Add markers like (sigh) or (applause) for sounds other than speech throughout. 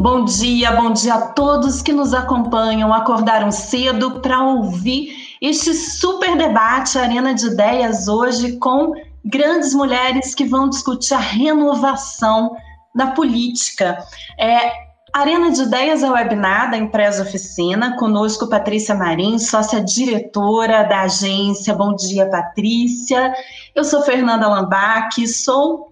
Bom dia, bom dia a todos que nos acompanham, acordaram cedo para ouvir este super debate Arena de Ideias hoje com grandes mulheres que vão discutir a renovação da política. É, Arena de Ideias é webinar da Empresa Oficina, conosco Patrícia Marim, sócia diretora da agência. Bom dia, Patrícia. Eu sou Fernanda Lambac, sou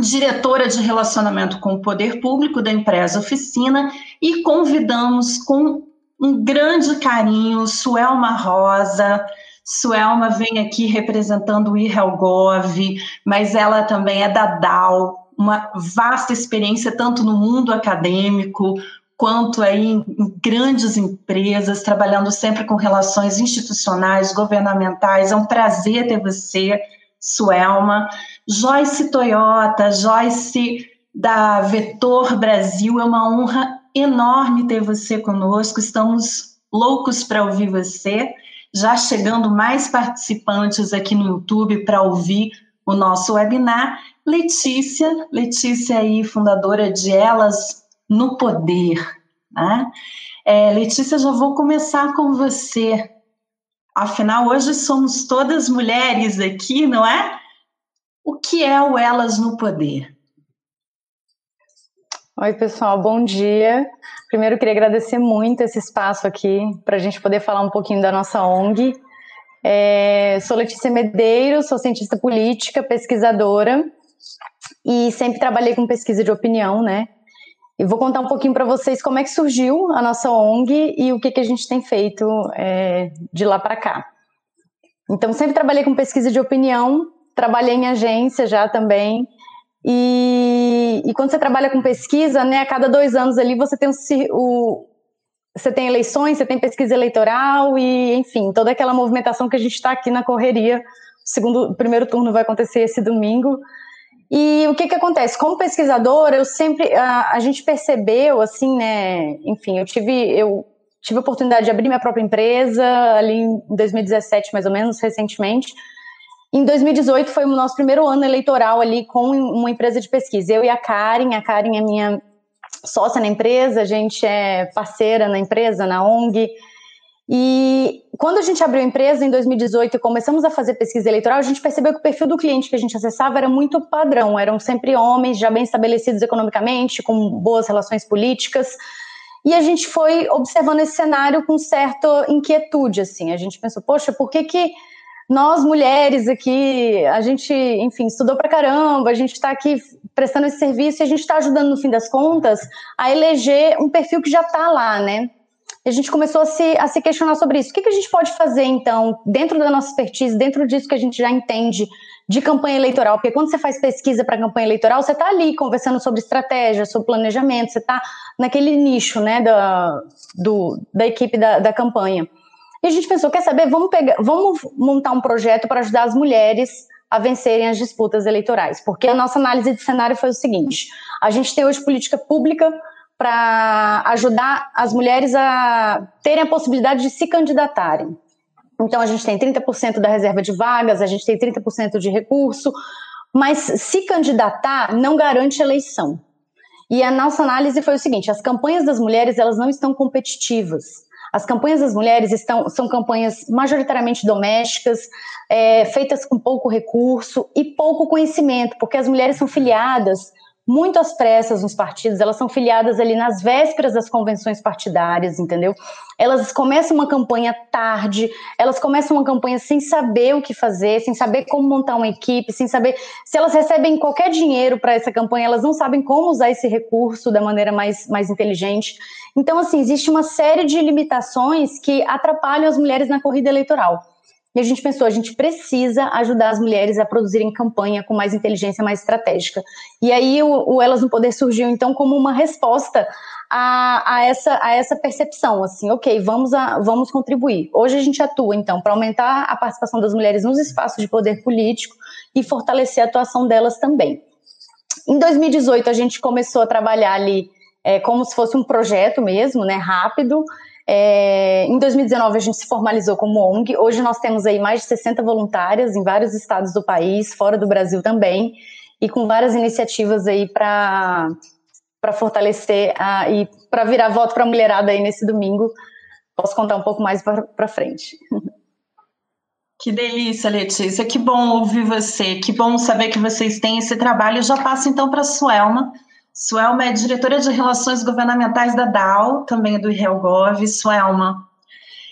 diretora de relacionamento com o poder público da empresa Oficina e convidamos com um grande carinho Suelma Rosa. Suelma vem aqui representando o IRELGOV, mas ela também é da DAO, uma vasta experiência tanto no mundo acadêmico quanto aí em grandes empresas, trabalhando sempre com relações institucionais, governamentais. É um prazer ter você, Suelma. Joyce Toyota, Joyce da Vetor Brasil, é uma honra enorme ter você conosco. Estamos loucos para ouvir você. Já chegando mais participantes aqui no YouTube para ouvir o nosso webinar. Letícia, Letícia aí, fundadora de Elas no Poder. Né? É, Letícia, já vou começar com você. Afinal, hoje somos todas mulheres aqui, não é? O que é o Elas no Poder? Oi, pessoal, bom dia. Primeiro, queria agradecer muito esse espaço aqui para a gente poder falar um pouquinho da nossa ONG. É, sou Letícia Medeiros, sou cientista política, pesquisadora e sempre trabalhei com pesquisa de opinião, né? E vou contar um pouquinho para vocês como é que surgiu a nossa ONG e o que, que a gente tem feito é, de lá para cá. Então, sempre trabalhei com pesquisa de opinião, trabalhei em agência já também. E, e quando você trabalha com pesquisa, né, a cada dois anos ali você tem o você tem eleições, você tem pesquisa eleitoral e, enfim, toda aquela movimentação que a gente está aqui na correria. O segundo, o primeiro turno vai acontecer esse domingo. E o que que acontece? Como pesquisadora, eu sempre a, a gente percebeu assim, né? Enfim, eu tive eu tive a oportunidade de abrir minha própria empresa ali em 2017, mais ou menos, recentemente. Em 2018 foi o nosso primeiro ano eleitoral ali com uma empresa de pesquisa. Eu e a Karen, a Karen é minha sócia na empresa, a gente é parceira na empresa, na ONG. E quando a gente abriu a empresa em 2018 e começamos a fazer pesquisa eleitoral, a gente percebeu que o perfil do cliente que a gente acessava era muito padrão, eram sempre homens já bem estabelecidos economicamente, com boas relações políticas. E a gente foi observando esse cenário com certa inquietude, assim. A gente pensou, poxa, por que que nós mulheres aqui, a gente, enfim, estudou pra caramba, a gente está aqui prestando esse serviço e a gente está ajudando, no fim das contas, a eleger um perfil que já está lá, né? A gente começou a se, a se questionar sobre isso. O que, que a gente pode fazer, então, dentro da nossa expertise, dentro disso que a gente já entende de campanha eleitoral? Porque quando você faz pesquisa para campanha eleitoral, você está ali conversando sobre estratégia, sobre planejamento, você está naquele nicho, né, da, do, da equipe da, da campanha. E a gente pensou, quer saber, vamos, pegar, vamos montar um projeto para ajudar as mulheres a vencerem as disputas eleitorais. Porque a nossa análise de cenário foi o seguinte: a gente tem hoje política pública para ajudar as mulheres a terem a possibilidade de se candidatarem. Então, a gente tem 30% da reserva de vagas, a gente tem 30% de recurso, mas se candidatar não garante eleição. E a nossa análise foi o seguinte: as campanhas das mulheres elas não estão competitivas. As campanhas das mulheres estão, são campanhas majoritariamente domésticas, é, feitas com pouco recurso e pouco conhecimento, porque as mulheres são filiadas muito às pressas nos partidos, elas são filiadas ali nas vésperas das convenções partidárias, entendeu? Elas começam uma campanha tarde, elas começam uma campanha sem saber o que fazer, sem saber como montar uma equipe, sem saber se elas recebem qualquer dinheiro para essa campanha, elas não sabem como usar esse recurso da maneira mais, mais inteligente. Então, assim, existe uma série de limitações que atrapalham as mulheres na corrida eleitoral. E a gente pensou, a gente precisa ajudar as mulheres a produzirem campanha com mais inteligência, mais estratégica. E aí o, o Elas no Poder surgiu, então, como uma resposta a, a, essa, a essa percepção, assim, ok, vamos, a, vamos contribuir. Hoje a gente atua, então, para aumentar a participação das mulheres nos espaços de poder político e fortalecer a atuação delas também. Em 2018, a gente começou a trabalhar ali é, como se fosse um projeto mesmo, né, rápido, é, em 2019 a gente se formalizou como ONG. Hoje nós temos aí mais de 60 voluntárias em vários estados do país, fora do Brasil também, e com várias iniciativas aí para para fortalecer a, e para virar voto para a mulherada aí nesse domingo. Posso contar um pouco mais para frente. Que delícia, Letícia. Que bom ouvir você. Que bom saber que vocês têm esse trabalho. Eu já passo então para a Suelma. Suelma é diretora de Relações Governamentais da DAO, também é do IRELGOV. Suelma,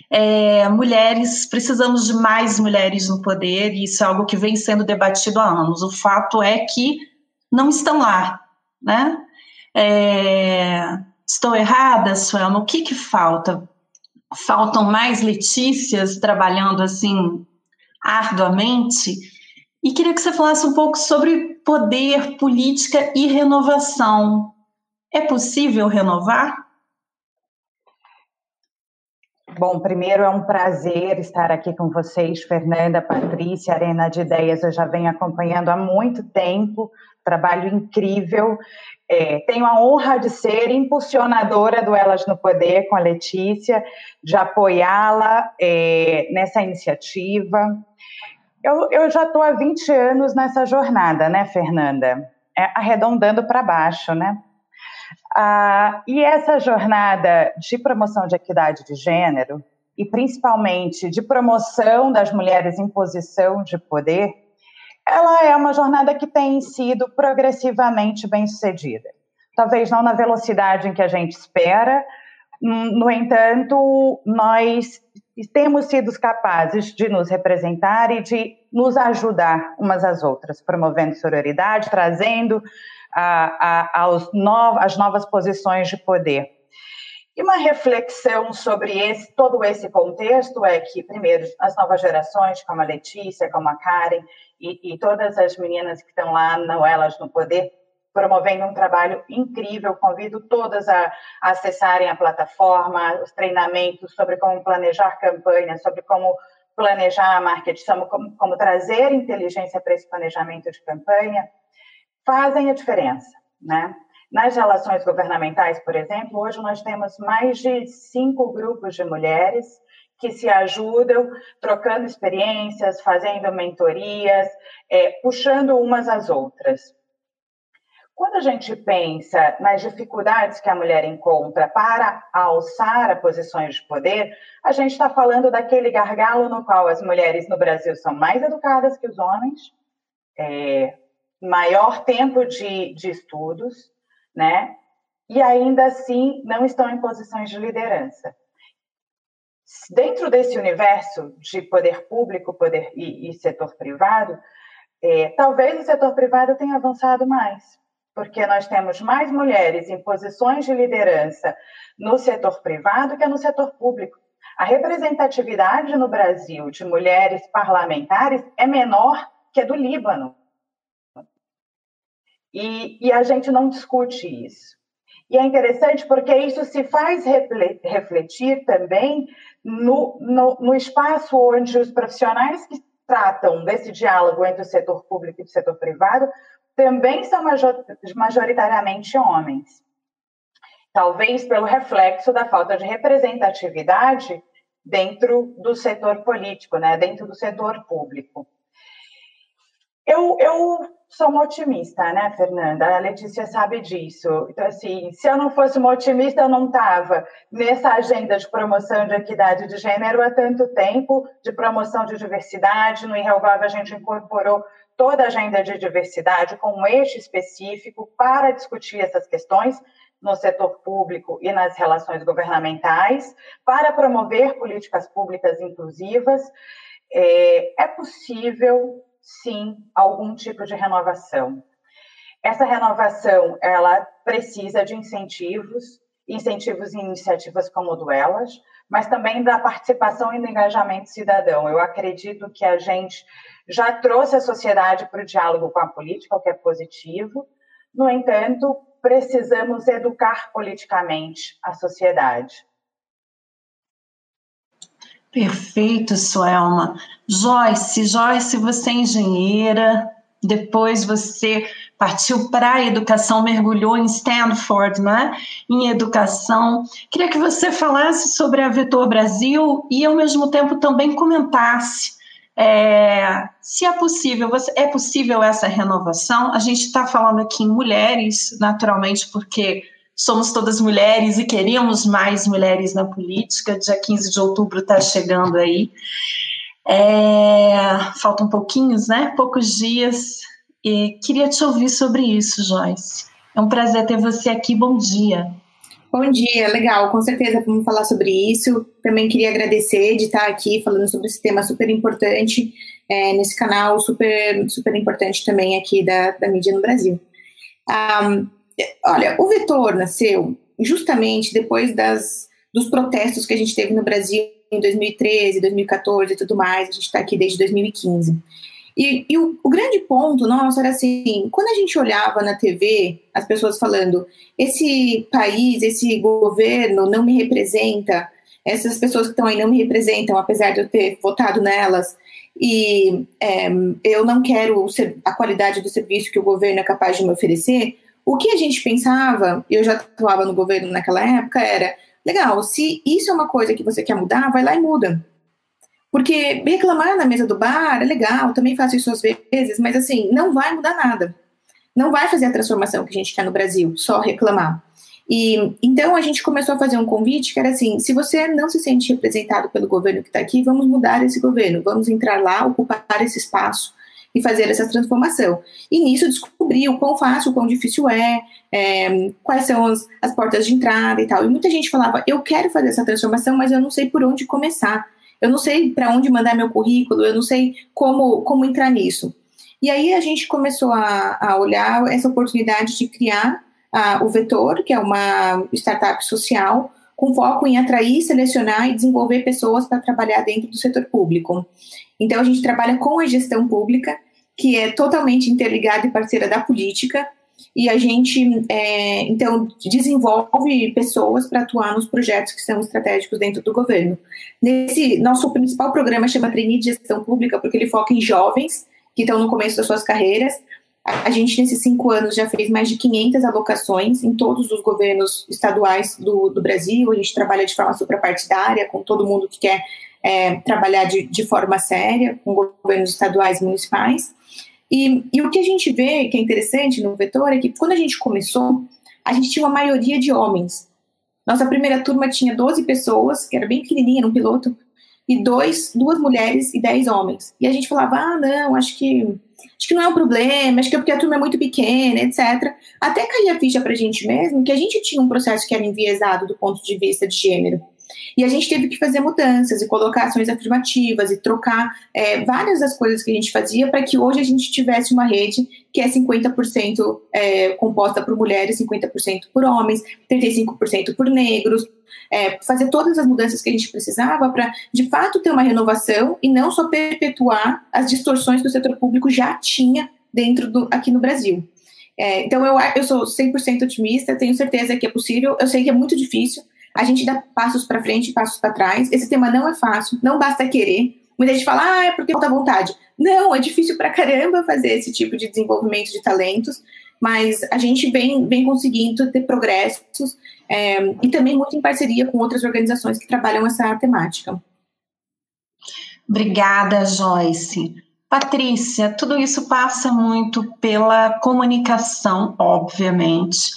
é, mulheres, precisamos de mais mulheres no poder, e isso é algo que vem sendo debatido há anos. O fato é que não estão lá, né? É, estou errada, Suelma? O que, que falta? Faltam mais Letícias trabalhando assim arduamente? E queria que você falasse um pouco sobre poder, política e renovação. É possível renovar? Bom, primeiro é um prazer estar aqui com vocês, Fernanda, Patrícia, Arena de Ideias. Eu já venho acompanhando há muito tempo, trabalho incrível. É, tenho a honra de ser impulsionadora do Elas no Poder com a Letícia, de apoiá-la é, nessa iniciativa. Eu, eu já estou há 20 anos nessa jornada, né, Fernanda? É, arredondando para baixo, né? Ah, e essa jornada de promoção de equidade de gênero, e principalmente de promoção das mulheres em posição de poder, ela é uma jornada que tem sido progressivamente bem sucedida. Talvez não na velocidade em que a gente espera, hum, no entanto, nós temos sido capazes de nos representar e de nos ajudar umas às outras, promovendo sororidade, trazendo a, a, aos no, as novas posições de poder. E uma reflexão sobre esse, todo esse contexto é que, primeiro, as novas gerações, como a Letícia, como a Karen, e, e todas as meninas que estão lá, não elas no poder, promovendo um trabalho incrível. Convido todas a, a acessarem a plataforma, os treinamentos sobre como planejar campanhas, sobre como planejar marketing, como, como trazer inteligência para esse planejamento de campanha fazem a diferença, né? Nas relações governamentais, por exemplo, hoje nós temos mais de cinco grupos de mulheres que se ajudam, trocando experiências, fazendo mentorias, é, puxando umas às outras. Quando a gente pensa nas dificuldades que a mulher encontra para alçar a posições de poder, a gente está falando daquele gargalo no qual as mulheres no Brasil são mais educadas que os homens, é, maior tempo de, de estudos, né? E ainda assim não estão em posições de liderança. Dentro desse universo de poder público poder e, e setor privado, é, talvez o setor privado tenha avançado mais, porque nós temos mais mulheres em posições de liderança no setor privado que no setor público. A representatividade no Brasil de mulheres parlamentares é menor que a do Líbano. E, e a gente não discute isso. E é interessante porque isso se faz refletir também no, no, no, espaço onde os profissionais que tratam desse diálogo entre o setor público e o setor privado também são majoritariamente homens. Talvez pelo reflexo da falta de representatividade dentro do setor político, né, dentro do setor público. Eu, eu sou uma otimista, né, Fernanda? A Letícia sabe disso. Então, assim, se eu não fosse uma otimista, eu não estava nessa agenda de promoção de equidade de gênero há tanto tempo, de promoção de diversidade. No Irrelvável, a gente incorporou toda a agenda de diversidade com um eixo específico para discutir essas questões no setor público e nas relações governamentais, para promover políticas públicas inclusivas. É, é possível sim algum tipo de renovação. Essa renovação, ela precisa de incentivos, incentivos em iniciativas como Duelas, mas também da participação e do engajamento cidadão. Eu acredito que a gente já trouxe a sociedade para o diálogo com a política, o que é positivo. No entanto, precisamos educar politicamente a sociedade. Perfeito, Suelma. Joyce, Joyce, você é engenheira, depois você partiu para a educação, mergulhou em Stanford, né? Em educação. Queria que você falasse sobre a Vetor Brasil e, ao mesmo tempo, também comentasse É, se é possível, é possível essa renovação? A gente está falando aqui em mulheres, naturalmente, porque somos todas mulheres e queríamos mais mulheres na política. Dia 15 de outubro está chegando aí. É, faltam pouquinhos, né? Poucos dias. E queria te ouvir sobre isso, Joyce. É um prazer ter você aqui. Bom dia. Bom dia, legal, com certeza vamos falar sobre isso. Também queria agradecer de estar aqui falando sobre esse tema super importante é, nesse canal, super, super importante também aqui da, da mídia no Brasil. Um, olha, o Vetor nasceu justamente depois das, dos protestos que a gente teve no Brasil em 2013, 2014 e tudo mais, a gente está aqui desde 2015. E, e o, o, grande ponto nosso era assim: quando a gente olhava na TV, as pessoas falando, esse país, esse governo não me representa, essas pessoas que estão aí não me representam, apesar de eu ter votado nelas, e é, eu não quero a qualidade do serviço que o governo é capaz de me oferecer. O que a gente pensava, eu já atuava no governo naquela época, era: legal, se isso é uma coisa que você quer mudar, vai lá e muda. Porque reclamar na mesa do bar é legal, também faço isso às vezes, mas assim, não vai mudar nada. Não vai fazer a transformação que a gente quer no Brasil, só reclamar. E então a gente começou a fazer um convite que era assim: se você não se sente representado pelo governo que está aqui, vamos mudar esse governo, vamos entrar lá, ocupar esse espaço e fazer essa transformação. E nisso descobri o quão fácil, o quão difícil é, é quais são as, as portas de entrada e tal. E muita gente falava: eu quero fazer essa transformação, mas eu não sei por onde começar eu não sei para onde mandar meu currículo, eu não sei como, como entrar nisso. E aí a gente começou a, a olhar essa oportunidade de criar a, o Vetor, que é uma startup social com foco em atrair, selecionar e desenvolver pessoas para trabalhar dentro do setor público. Então a gente trabalha com a gestão pública, que é totalmente interligada e parceira da política, e a gente, é, então, desenvolve pessoas para atuar nos projetos que são estratégicos dentro do governo. Nesse nosso principal programa chama Trainee de Gestão Pública, porque ele foca em jovens que estão no começo das suas carreiras. A gente, nesses cinco anos, já fez mais de 500 alocações em todos os governos estaduais do, do Brasil. A gente trabalha de forma suprapartidária com todo mundo que quer é, trabalhar de, de forma séria, com governos estaduais e municipais. E, e o que a gente vê que é interessante no Vetor é que quando a gente começou, a gente tinha uma maioria de homens. Nossa primeira turma tinha 12 pessoas, que era bem pequenininha no piloto, e dois, duas mulheres e dez homens. E a gente falava, ah, não, acho que, acho que não é um problema, acho que é porque a turma é muito pequena, etc. Até cair a ficha pra gente mesmo que a gente tinha um processo que era enviesado do ponto de vista de gênero. E a gente teve que fazer mudanças e colocar ações afirmativas e trocar é, várias das coisas que a gente fazia para que hoje a gente tivesse uma rede que é 50% é, composta por mulheres, 50% por homens, 35% por negros, é, fazer todas as mudanças que a gente precisava para, de fato, ter uma renovação e não só perpetuar as distorções que o setor público já tinha dentro do aqui no Brasil. É, então, eu, eu sou 100% otimista, tenho certeza que é possível, eu sei que é muito difícil, a gente dá passos para frente e passos para trás. Esse tema não é fácil, não basta querer. Muita gente fala, ah, é porque falta vontade. Não, é difícil para caramba fazer esse tipo de desenvolvimento de talentos, mas a gente vem, vem conseguindo ter progressos é, e também muito em parceria com outras organizações que trabalham essa temática. Obrigada, Joyce. Patrícia, tudo isso passa muito pela comunicação, obviamente.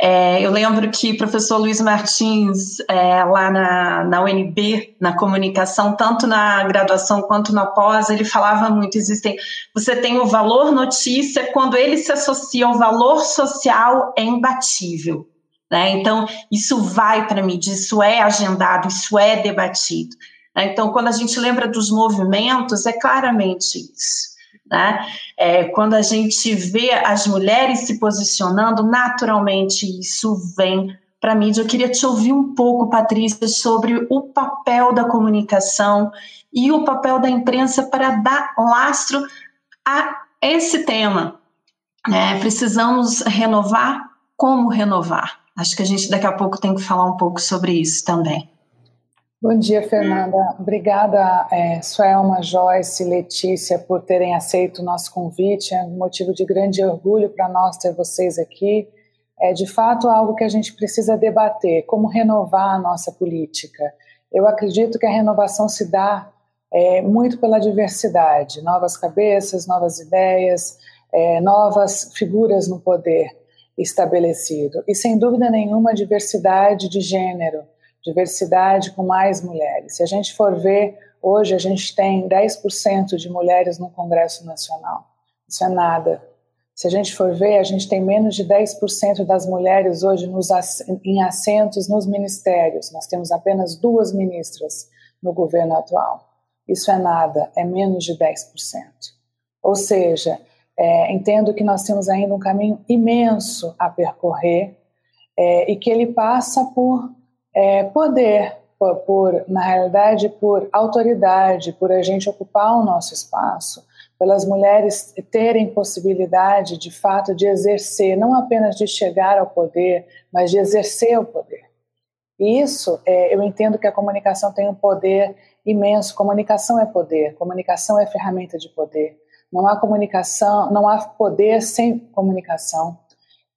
É, eu lembro que o professor Luiz Martins, é, lá na, na UNB, na comunicação, tanto na graduação quanto na pós, ele falava muito: existem, você tem o valor notícia, quando ele se associa ao valor social, é imbatível. Né? Então, isso vai para mídia, isso é agendado, isso é debatido. Né? Então, quando a gente lembra dos movimentos, é claramente isso. Né? É, quando a gente vê as mulheres se posicionando, naturalmente isso vem para a mídia. Eu queria te ouvir um pouco, Patrícia, sobre o papel da comunicação e o papel da imprensa para dar lastro a esse tema. É, precisamos renovar? Como renovar? Acho que a gente daqui a pouco tem que falar um pouco sobre isso também. Bom dia, Fernanda. Obrigada, é, Suelma, Joyce, Letícia, por terem aceito o nosso convite. É um motivo de grande orgulho para nós ter vocês aqui. É de fato algo que a gente precisa debater, como renovar a nossa política. Eu acredito que a renovação se dá é, muito pela diversidade, novas cabeças, novas ideias, é, novas figuras no poder estabelecido. E sem dúvida nenhuma, diversidade de gênero, diversidade com mais mulheres. Se a gente for ver, hoje a gente tem 10% de mulheres no Congresso Nacional. Isso é nada. Se a gente for ver, a gente tem menos de 10% das mulheres hoje nos, em assentos nos ministérios. Nós temos apenas duas ministras no governo atual. Isso é nada, é menos de 10%. Ou seja, é, entendo que nós temos ainda um caminho imenso a percorrer é, e que ele passa por é, poder, por, por, na realidade, por autoridade, por a gente ocupar o nosso espaço, pelas mulheres terem possibilidade, de fato, de exercer, não apenas de chegar ao poder, mas de exercer o poder. E isso, é, eu entendo que a comunicação tem um poder imenso. Comunicação é poder, comunicação é ferramenta de poder. Não há comunicação, não há poder sem comunicação.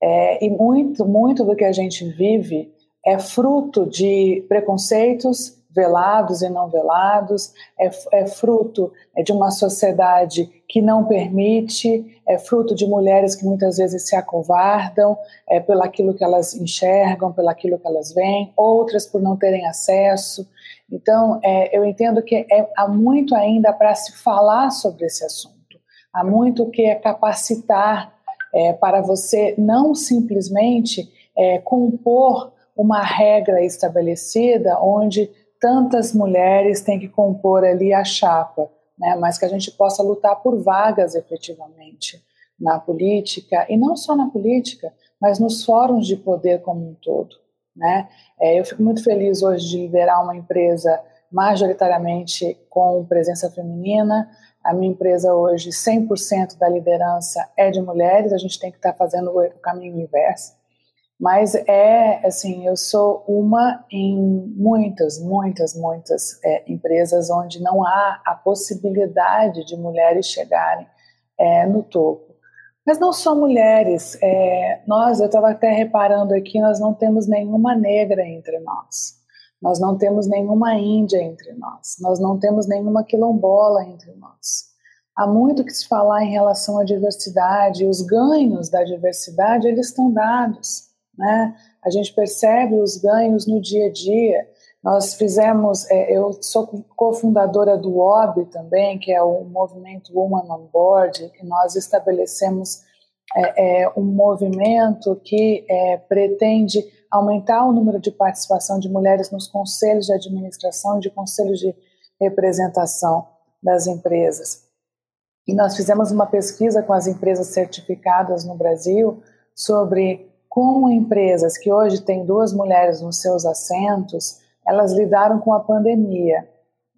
É, e muito, muito do que a gente vive é fruto de preconceitos velados e não velados, é, é fruto de uma sociedade que não permite, é fruto de mulheres que muitas vezes se acovardam é, pelo aquilo que elas enxergam, pelo aquilo que elas veem, outras por não terem acesso. Então, é, eu entendo que é, há muito ainda para se falar sobre esse assunto, há muito que é capacitar é, para você não simplesmente é, compor uma regra estabelecida onde tantas mulheres têm que compor ali a chapa, né, mas que a gente possa lutar por vagas efetivamente na política, e não só na política, mas nos fóruns de poder como um todo. Né? É, eu fico muito feliz hoje de liderar uma empresa majoritariamente com presença feminina. A minha empresa hoje, 100% da liderança é de mulheres, a gente tem que estar tá fazendo o caminho inverso. Mas é assim, eu sou uma em muitas, muitas, muitas é, empresas onde não há a possibilidade de mulheres chegarem é, no topo. Mas não só mulheres. É, nós, eu estava até reparando aqui, nós não temos nenhuma negra entre nós. Nós não temos nenhuma índia entre nós. Nós não temos nenhuma quilombola entre nós. Há muito que se falar em relação à diversidade. Os ganhos da diversidade eles estão dados, né? A gente percebe os ganhos no dia a dia. Nós fizemos, é, eu sou cofundadora do OB também, que é o movimento Woman on Board, que nós estabelecemos é, é, um movimento que pretende aumentar o número de participação de mulheres nos conselhos de administração e de conselhos de representação das empresas. E nós fizemos uma pesquisa com as empresas certificadas no Brasil sobre como empresas que hoje têm duas mulheres nos seus assentos elas lidaram com a pandemia.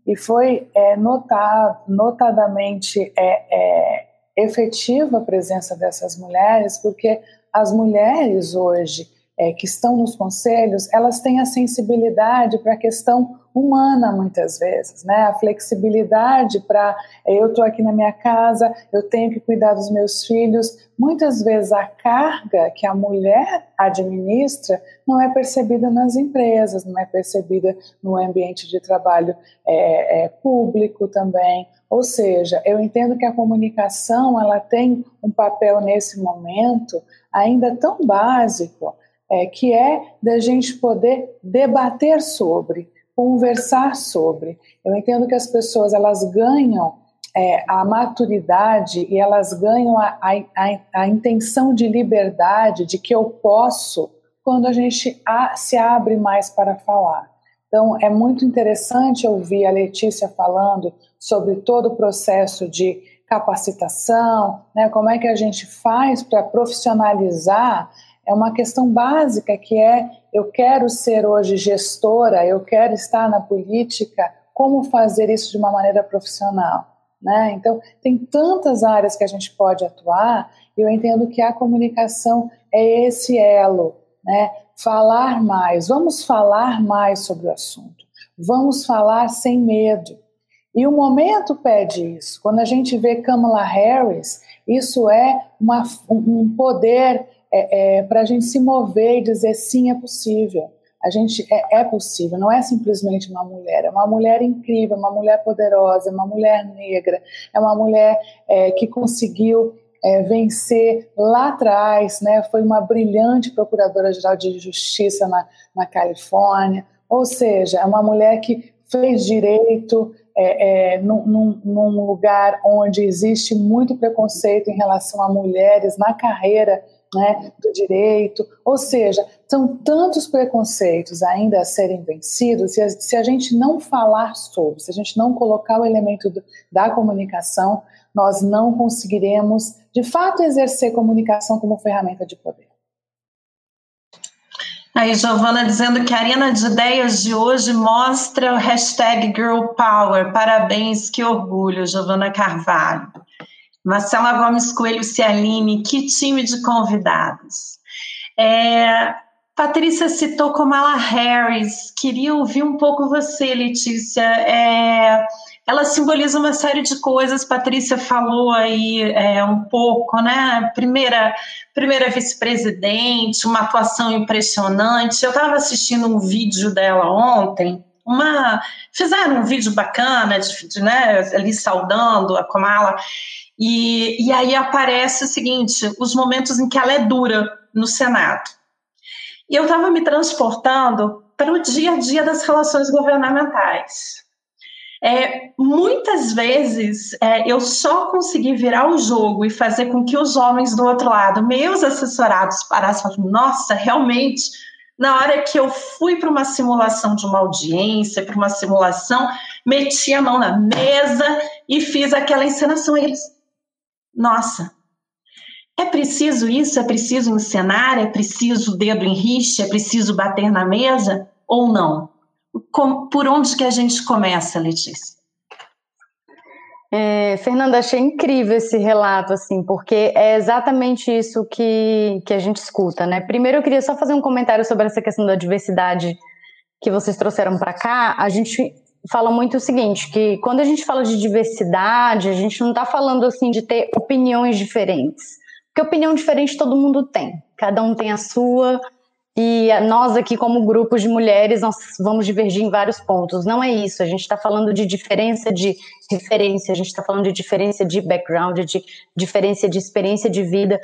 E foi é, notar, notadamente é, é, efetiva a presença dessas mulheres, porque as mulheres hoje é, que estão nos conselhos, elas têm a sensibilidade para a questão humana muitas vezes, né? A flexibilidade para eu estou aqui na minha casa, eu tenho que cuidar dos meus filhos. Muitas vezes a carga que a mulher administra não é percebida nas empresas, não é percebida no ambiente de trabalho é, é, público também. Ou seja, eu entendo que a comunicação ela tem um papel nesse momento ainda tão básico é, que é da gente poder debater sobre, conversar sobre. Eu entendo que as pessoas elas ganham é, a maturidade e elas ganham a, a, a, intenção de liberdade, de que eu posso, quando a gente a, se abre mais para falar. Então, é muito interessante ouvir a Letícia falando sobre todo o processo de capacitação, né, como é que a gente faz para profissionalizar é uma questão básica que é eu quero ser hoje gestora, eu quero estar na política, como fazer isso de uma maneira profissional, né? Então, tem tantas áreas que a gente pode atuar, e eu entendo que a comunicação é esse elo, né? Falar mais, vamos falar mais sobre o assunto. Vamos falar sem medo. E o momento pede isso. Quando a gente vê Kamala Harris, isso é uma, um poder é, é, para a gente se mover e dizer sim, é possível. A gente é, é, possível, não é simplesmente uma mulher, é uma mulher incrível, uma mulher poderosa, é uma mulher negra, é uma mulher é, que conseguiu é, vencer lá atrás, né? Foi uma brilhante procuradora-geral de justiça na, na Califórnia, ou seja, é uma mulher que fez direito é, é, num, num, lugar onde existe muito preconceito em relação a mulheres na carreira né, do direito, ou seja, são tantos preconceitos ainda a serem vencidos, se a, gente não falar sobre, se a gente não colocar o elemento do, da comunicação, nós não conseguiremos, de fato, exercer comunicação como ferramenta de poder. Aí, Giovana dizendo que a Arena de Ideias de hoje mostra o hashtag Girl Power. Parabéns, que orgulho, Giovana Carvalho. Marcela Gomes Coelho Cialine, que time de convidados. É, Patrícia citou Kamala Harris, queria ouvir um pouco você, Letícia. É, ela simboliza uma série de coisas, Patrícia falou aí é, um pouco, né? Primeira, primeira vice-presidente, uma atuação impressionante. Eu estava assistindo um vídeo dela ontem, uma fizeram um vídeo bacana de, de, né, ali saudando a Kamala e, e aí aparece o seguinte: os momentos em que ela é dura no Senado. E eu estava me transportando para o dia a dia das relações governamentais. É, muitas vezes é, eu só consegui virar o jogo e fazer com que os homens do outro lado, meus assessorados, parassem e falassem: nossa, realmente, na hora que eu fui para uma simulação de uma audiência, para uma simulação, meti a mão na mesa e fiz aquela encenação. E eles, nossa, é preciso isso? É preciso encenar? É preciso dedo em rixa? É preciso bater na mesa? Ou não? por onde que a gente começa, Letícia? É, Fernanda, achei incrível esse relato, assim, porque é exatamente isso que, que a gente escuta, né? Primeiro, eu queria só fazer um comentário sobre essa questão da diversidade que vocês trouxeram para cá. A gente fala muito o seguinte, que quando a gente fala de diversidade, a gente não está falando assim de ter opiniões diferentes. Porque opinião diferente todo mundo tem. Cada um tem a sua, e nós aqui, como grupos de mulheres, nós vamos divergir em vários pontos. Não é isso. A gente está falando de diferença de referência, a gente está falando de diferença de background, de diferença de experiência de vida.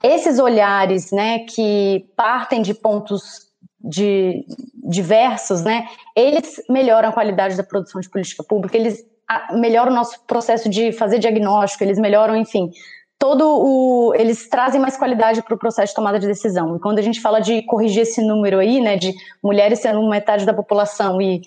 Esses olhares, né, que partem de pontos de diversos, né, eles melhoram a qualidade da produção de política pública, eles melhoram o nosso processo de fazer diagnóstico, eles melhoram, enfim, todo o eles trazem mais qualidade para o processo de tomada de decisão. E quando a gente fala de corrigir esse número aí, né, de mulheres sendo metade da população e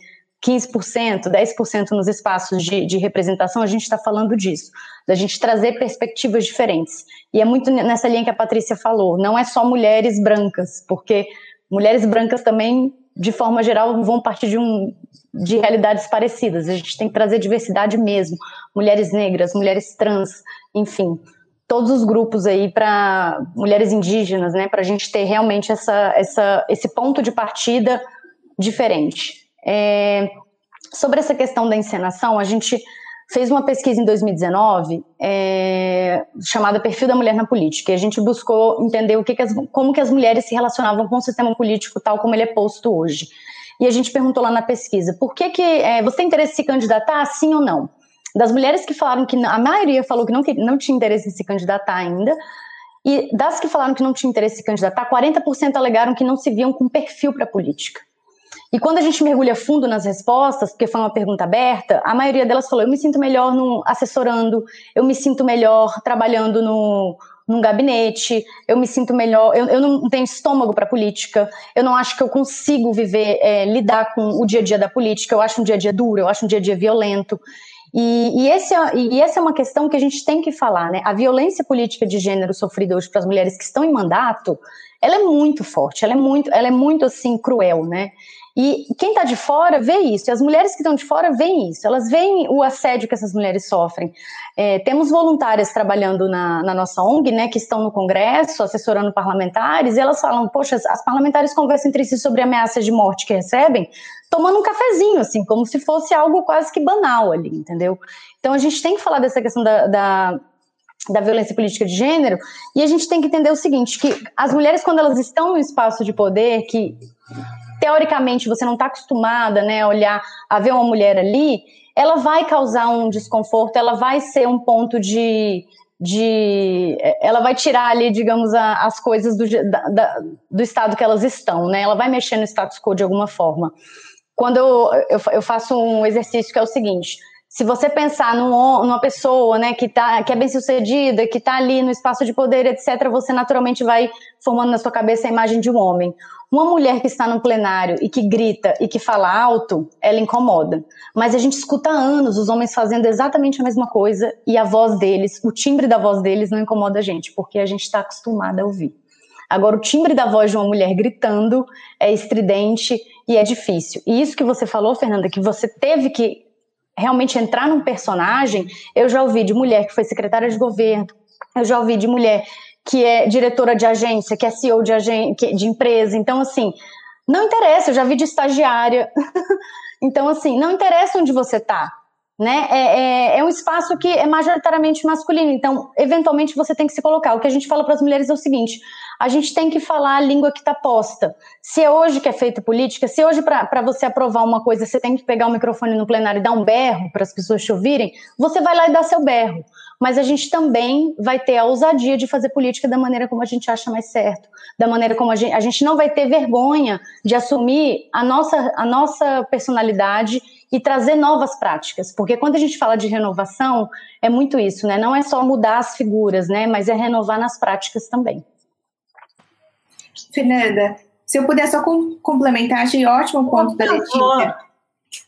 15%, 10% nos espaços de, de representação, a gente está falando disso, da gente trazer perspectivas diferentes. E é muito nessa linha que a Patrícia falou, não é só mulheres brancas, porque mulheres brancas também, de forma geral, vão partir de, um, de realidades parecidas. A gente tem que trazer diversidade mesmo. Mulheres negras, mulheres trans, enfim, todos os grupos aí para mulheres indígenas, né, para a gente ter realmente essa, essa, esse ponto de partida diferente. É, sobre essa questão da encenação, a gente fez uma pesquisa em 2019 é, chamada Perfil da Mulher na Política, e a gente buscou entender o que, que as, como que as mulheres se relacionavam com o sistema político tal como ele é posto hoje. E a gente perguntou lá na pesquisa, por que, que é, você tem interesse em se candidatar, sim ou não? Das mulheres que falaram que a maioria falou que não, que não tinha interesse em se candidatar ainda, e das que falaram que não tinha interesse em se candidatar, 40% alegaram que não se viam com perfil para política. E quando a gente mergulha fundo nas respostas, porque foi uma pergunta aberta, a maioria delas falou: eu me sinto melhor no, assessorando, eu me sinto melhor trabalhando no, num gabinete, eu me sinto melhor, eu, eu não tenho estômago para política, eu não acho que eu consigo viver, é, lidar com o dia a dia da política, eu acho um dia a dia duro, eu acho um dia a dia violento. E, e, esse é, e essa é uma questão que a gente tem que falar, né? A violência política de gênero sofrida hoje para as mulheres que estão em mandato, ela é muito forte, ela é muito, ela é muito assim cruel, né? E quem está de fora vê isso, e as mulheres que estão de fora veem isso, elas veem o assédio que essas mulheres sofrem. É, temos voluntárias trabalhando na, na, nossa ONG, né, que estão no Congresso, assessorando parlamentares, e elas falam: Poxa, as parlamentares conversam entre si sobre ameaças de morte que recebem, tomando um cafezinho, assim, como se fosse algo quase que banal ali, entendeu? Então a gente tem que falar dessa questão da, da da violência política de gênero, e a gente tem que entender o seguinte, que as mulheres, quando elas estão no espaço de poder, que teoricamente você não está acostumada, né, a olhar, a ver uma mulher ali, ela vai causar um desconforto, ela vai ser um ponto de, de ela vai tirar ali, digamos, a, as coisas do, da, do estado que elas estão, né? Ela vai mexer no status quo de alguma forma. Quando eu, eu, eu faço um exercício que é o seguinte: se você pensar num, numa pessoa, né, que, tá, que é bem sucedida, que está ali no espaço de poder, etc., você naturalmente vai formando na sua cabeça a imagem de um homem. Uma mulher que está no plenário e que grita e que fala alto, ela incomoda. Mas a gente escuta há anos os homens fazendo exatamente a mesma coisa e a voz deles, o timbre da voz deles não incomoda a gente, porque a gente está acostumada a ouvir. Agora, o timbre da voz de uma mulher gritando é estridente e é difícil. E isso que você falou, Fernanda, que você teve que realmente entrar num personagem, eu já ouvi de mulher que foi secretária de governo, eu já ouvi de mulher que é diretora de agência, que é CEO de, agência, de empresa. Então, assim, não interessa, eu já vi de estagiária. (laughs) então, assim, não interessa onde você está. Né? É, é, é, um espaço que é majoritariamente masculino, então, eventualmente, você tem que se colocar. O que a gente fala para as mulheres é o seguinte: a gente tem que falar a língua que está posta. Se é hoje que é feita política, se hoje para você aprovar uma coisa você tem que pegar o microfone no plenário e dar um berro para as pessoas te ouvirem, você vai lá e dá seu berro mas a gente também vai ter a ousadia de fazer política da maneira como a gente acha mais certo, da maneira como a gente, a gente não vai ter vergonha de assumir a nossa, a nossa personalidade e trazer novas práticas, porque quando a gente fala de renovação, é muito isso, né? Não é só mudar as figuras, né? Mas é renovar nas práticas também. Fernanda, se eu puder só complementar, achei ótimo o ponto da Letícia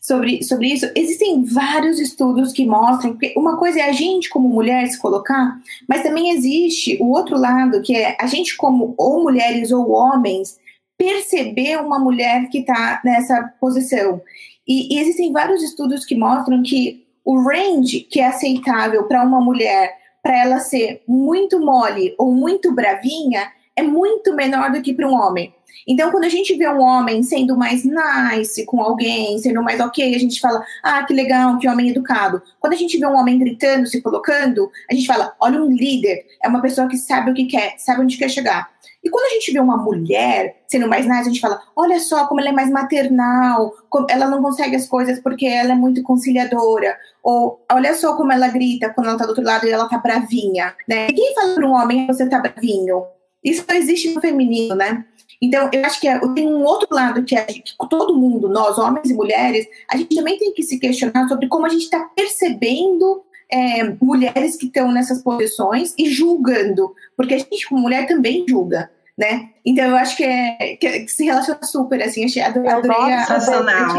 sobre, sobre isso, existem vários estudos que mostram que uma coisa é a gente, como mulher, se colocar, mas também existe o outro lado, que é a gente, como ou mulheres ou homens, perceber uma mulher que está nessa posição. E, e, existem vários estudos que mostram que o range que é aceitável para uma mulher, para ela ser muito mole ou muito bravinha, é muito menor do que para um homem. Então, quando a gente vê um homem sendo mais nice com alguém, sendo mais ok, a gente fala, ah, que legal, que homem educado. Quando a gente vê um homem gritando, se colocando, a gente fala, olha, um líder é uma pessoa que sabe o que quer, sabe onde quer chegar. E quando a gente vê uma mulher sendo mais nice, a gente fala, olha só como ela é mais maternal, ela não consegue as coisas porque ela é muito conciliadora. Ou olha só como ela grita quando ela tá do outro lado e ela tá bravinha. Né? Ninguém fala para um homem, você tá bravinho. Isso não existe no feminino, né? Então, eu acho que é, tem um outro lado que, é, que todo mundo, nós, homens e mulheres, a gente também tem que se questionar sobre como a gente está percebendo é, mulheres que estão nessas posições e julgando, porque a gente, como mulher, também julga. Né? Então eu acho que, é, que, que se relaciona super, assim, achei, adorei, adorei a,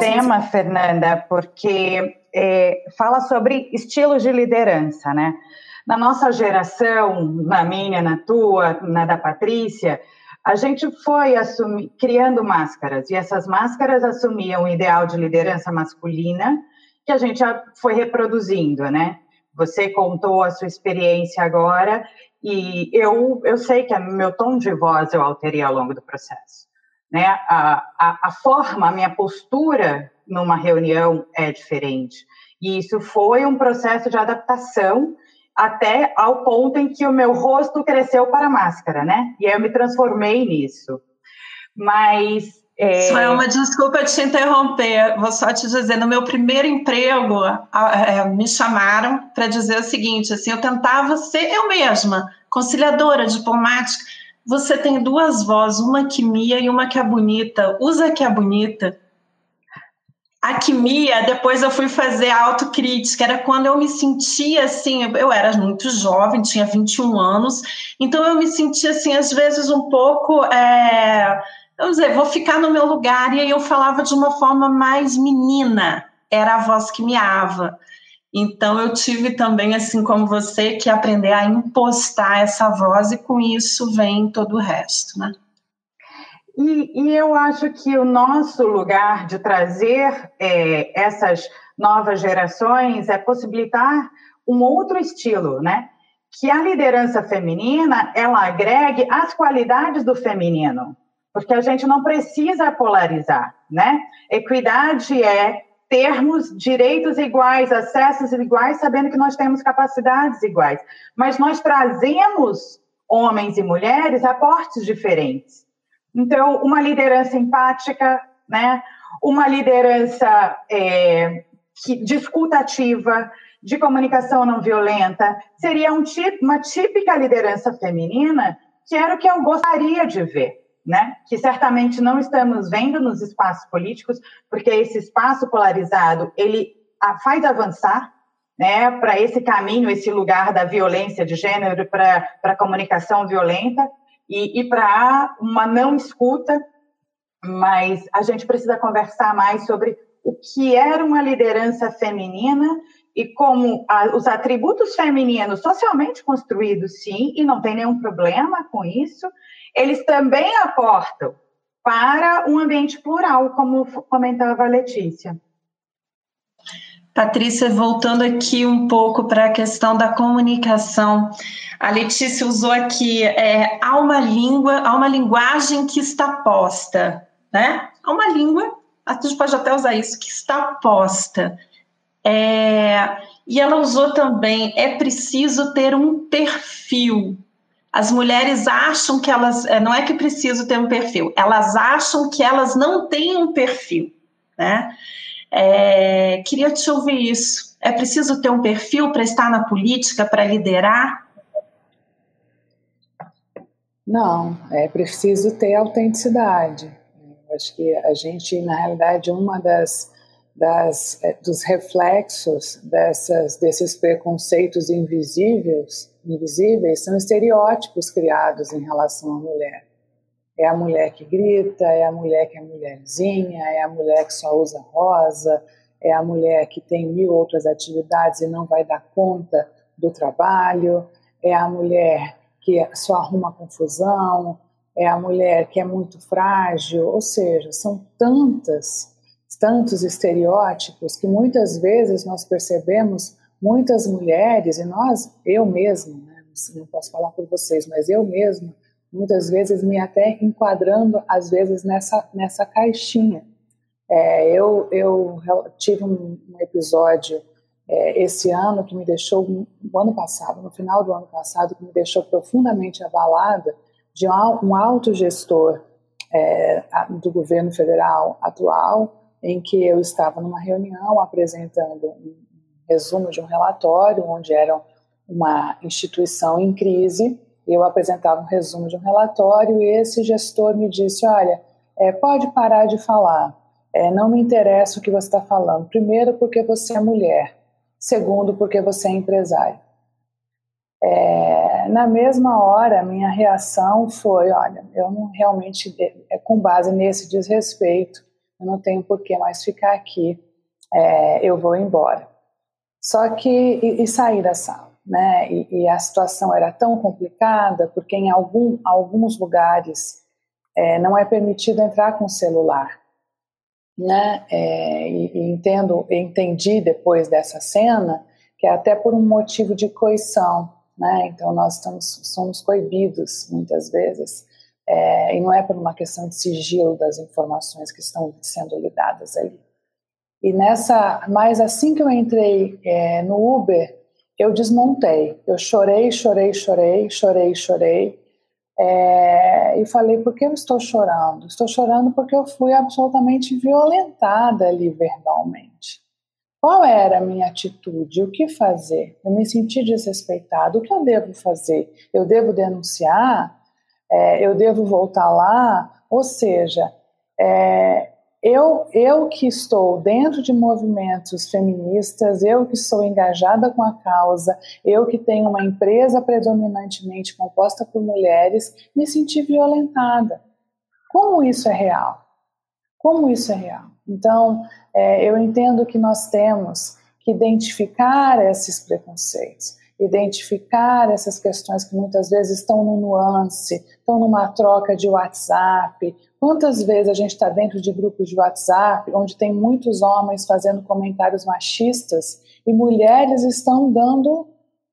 tema, Fernanda, porque é, fala sobre estilos de liderança, né? Na nossa geração, na minha, na tua, na da Patrícia, a gente foi criando máscaras, e essas máscaras assumiam o ideal de liderança masculina, que a gente foi reproduzindo, né? Você contou a sua experiência agora, e eu, eu sei que meu tom de voz eu alterei ao longo do processo. Né? A, a, a forma, a minha postura numa reunião é diferente. E isso foi um processo de adaptação até ao ponto em que o meu rosto cresceu para a máscara, né? E aí eu me transformei nisso. Mas. É... Só é uma desculpa te interromper. Vou só te dizer, no meu primeiro emprego, é, me chamaram para dizer o seguinte: assim, eu tentava ser eu mesma, conciliadora, diplomática. Você tem duas vozes, uma que mia e uma que é bonita. Usa que é bonita Alquimia, depois eu fui fazer autocrítica, era quando eu me sentia assim, eu era muito jovem, tinha 21 anos, então eu me sentia assim, às vezes um pouco, é, vamos dizer, vou ficar no meu lugar, e aí eu falava de uma forma mais menina, era a voz que me ava. Então eu tive também, assim como você, que aprender a impostar essa voz, e com isso vem todo o resto, né? E, e, eu acho que o nosso lugar de trazer é, essas novas gerações é possibilitar um outro estilo, né? Que a liderança feminina ela agregue as qualidades do feminino, porque a gente não precisa polarizar, né? Equidade é termos direitos iguais, acessos iguais, sabendo que nós temos capacidades iguais, mas nós trazemos homens e mulheres aportes diferentes. Então, uma liderança empática né? uma liderança é, que, discutativa, de comunicação não violenta, seria um, uma típica liderança feminina, que era o que eu gostaria de ver. Né? que certamente não estamos vendo nos espaços políticos, porque esse espaço polarizado ele faz avançar né, para esse caminho, esse lugar da violência de gênero, para a comunicação violenta e, e para uma não escuta, mas a gente precisa conversar mais sobre o que era uma liderança feminina e como a, os atributos femininos socialmente construídos, sim, e não tem nenhum problema com isso, eles também aportam para um ambiente plural, como comentava a Letícia. Patrícia, voltando aqui um pouco para a questão da comunicação, a Letícia usou aqui é, há uma língua, há uma linguagem que está posta, né? Há uma língua, a gente pode até usar isso, que está posta. É, e ela usou também, é preciso ter um perfil. As mulheres acham que elas, é, não é que preciso ter um perfil, elas acham que elas não têm um perfil, né? É, queria te ouvir isso. É preciso ter um perfil para estar na política, para liderar? Não, é preciso ter autenticidade. Acho que a gente, na realidade, uma das das, eh, dos reflexos dessas, desses preconceitos invisíveis, invisíveis são estereótipos criados em relação à mulher. É a mulher que grita, é a mulher que é mulherzinha, é a mulher que só usa rosa, é a mulher que tem mil outras atividades e não vai dar conta do trabalho, é a mulher que só arruma confusão, é a mulher que é muito frágil, ou seja, são tantas tantos estereótipos que muitas vezes nós percebemos muitas mulheres, e nós, eu mesma, né, não posso falar por vocês, mas eu mesma, muitas vezes me até enquadrando, às vezes, nessa, nessa caixinha. É, eu, eu tive um, um episódio é, esse ano que me deixou, no ano passado, no final do ano passado, que me deixou profundamente abalada de um alto gestor é, do governo federal atual, em que eu estava numa reunião apresentando um resumo de um relatório, onde era uma instituição em crise, eu apresentava um resumo de um relatório e esse gestor me disse: Olha, é, pode parar de falar, é, não me interessa o que você está falando. Primeiro, porque você é mulher, segundo, porque você é empresário. É, na mesma hora, minha reação foi: olha, eu não realmente, é com base nesse desrespeito, eu não tenho por que mais ficar aqui, eu vou embora. Só que, e, e sair da sala, né? E, e, a situação era tão complicada, porque em algum, alguns lugares é, não é permitido entrar com celular, né? É, e, e entendo, entendi depois dessa cena que é até por um motivo de coição, né? Então nós estamos, somos coibidos muitas vezes é, e não é por uma questão de sigilo das informações que estão sendo lidadas ali. E nessa, mas assim que eu entrei é, no Uber, eu desmontei. Eu chorei, chorei, chorei, chorei, chorei. É, e falei, por que eu estou chorando? Estou chorando porque eu fui absolutamente violentada ali verbalmente. Qual era a minha atitude? O que fazer? Eu me senti desrespeitado. O que eu devo fazer? Eu devo denunciar? é, eu devo voltar lá, ou seja, é, eu, eu que estou dentro de movimentos feministas, eu que sou engajada com a causa, eu que tenho uma empresa predominantemente composta por mulheres, me senti violentada. Como isso é real? Como isso é real? Então, é, eu entendo que nós temos que identificar esses preconceitos identificar essas questões que muitas vezes estão no nuance, estão numa troca de WhatsApp. Quantas vezes a gente está dentro de grupos de WhatsApp onde tem muitos homens fazendo comentários machistas e mulheres estão dando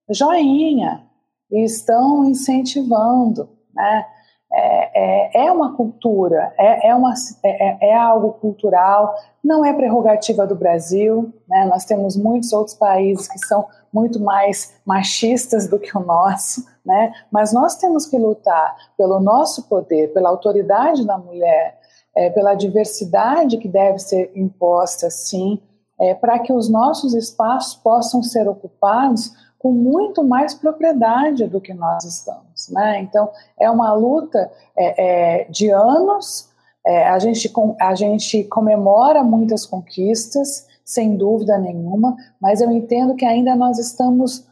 joinha e estão incentivando, né? É, é, é uma cultura, é, é, uma, é, é, é algo cultural, não é prerrogativa do Brasil, né? nós temos muitos outros países que são muito mais machistas do que o nosso, né? Mas nós temos que lutar pelo nosso poder, pela autoridade da mulher é, pela diversidade que deve ser imposta, sim, é, para que os nossos espaços possam ser ocupados com muito mais propriedade do que nós estamos. Né? Então, é uma luta é, é, de anos, é, a, gente, a gente comemora muitas conquistas, sem dúvida nenhuma, mas eu entendo que ainda nós estamos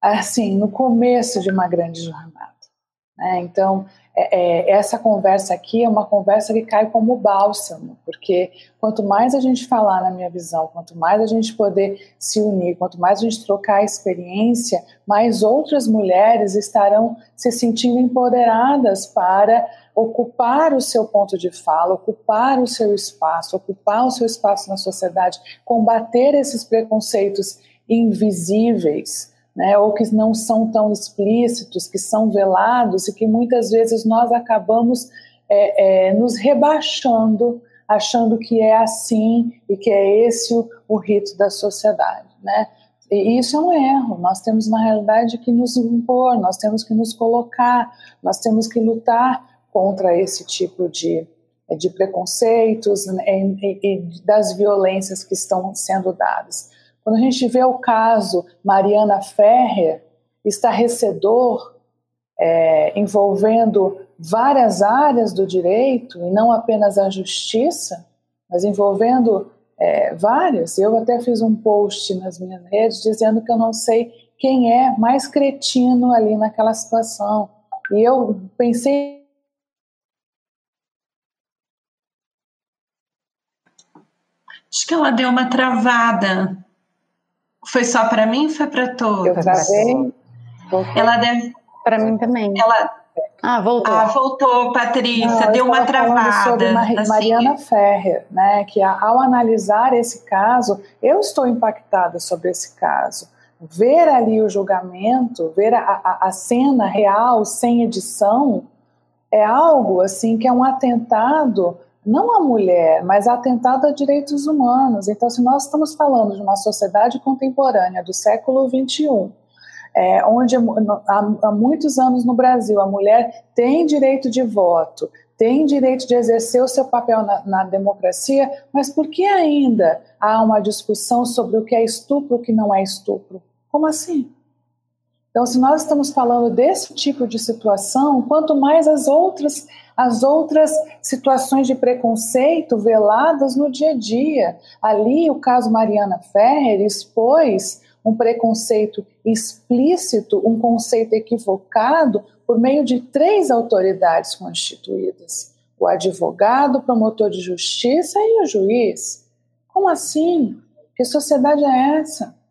assim no começo de uma grande jornada. Né? Então, é, é, essa conversa aqui é uma conversa que cai como bálsamo, porque quanto mais a gente falar, na minha visão, quanto mais a gente poder se unir, quanto mais a gente trocar experiência, mais outras mulheres estarão se sentindo empoderadas para ocupar o seu ponto de fala, ocupar o seu espaço, ocupar o seu espaço na sociedade, combater esses preconceitos invisíveis né, ou que não são tão explícitos, que são velados e que muitas vezes nós acabamos é, é, nos rebaixando, achando que é assim e que é esse o, o rito da sociedade. Né? E isso é um erro. Nós temos, na realidade, que nos impor, nós temos que nos colocar, nós temos que lutar contra esse tipo de, de preconceitos né, e, e das violências que estão sendo dadas. Quando a gente vê o caso Mariana Ferrer, estarrecedor, é, envolvendo várias áreas do direito, e não apenas a justiça, mas envolvendo é, várias. Eu até fiz um post nas minhas redes dizendo que eu não sei quem é mais cretino ali naquela situação. E eu pensei. Acho que ela deu uma travada. Foi só para mim ou foi para todos? Eu travei. Ela deve. Para mim também. Ela. Ah, voltou. Ah, voltou, Patrícia, Não, deu uma travada. Sobre Mar assim. Mariana Ferrer, né? Que ao analisar esse caso, eu estou impactada sobre esse caso. Ver ali o julgamento, ver a, a, a cena real, sem edição, é algo assim que é um atentado não a mulher, mas atentado a direitos humanos. Então, se nós estamos falando de uma sociedade contemporânea do século XXI, é, onde há, há muitos anos no Brasil a mulher tem direito de voto, tem direito de exercer o seu papel na, na, democracia, mas por que ainda há uma discussão sobre o que é estupro e o que não é estupro? Como assim? Então, se nós estamos falando desse tipo de situação, quanto mais as outras as outras situações de preconceito veladas no dia a dia. Ali, o caso Mariana Ferrer expôs um preconceito explícito, um conceito equivocado por meio de três autoridades constituídas: o advogado, o promotor de justiça e o juiz. Como assim? Que sociedade é essa?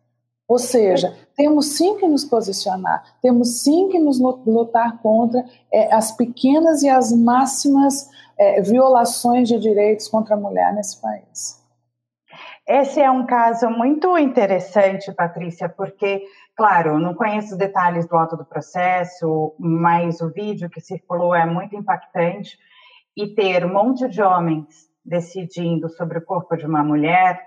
Ou seja, temos sim que nos posicionar, temos sim que nos lutar contra é, as pequenas e as máximas é, violações de direitos contra a mulher nesse país. Esse é um caso muito interessante, Patrícia, porque, claro, não conheço os detalhes do auto do processo, mas o vídeo que circulou é muito impactante e ter um monte de homens decidindo sobre o corpo de uma mulher,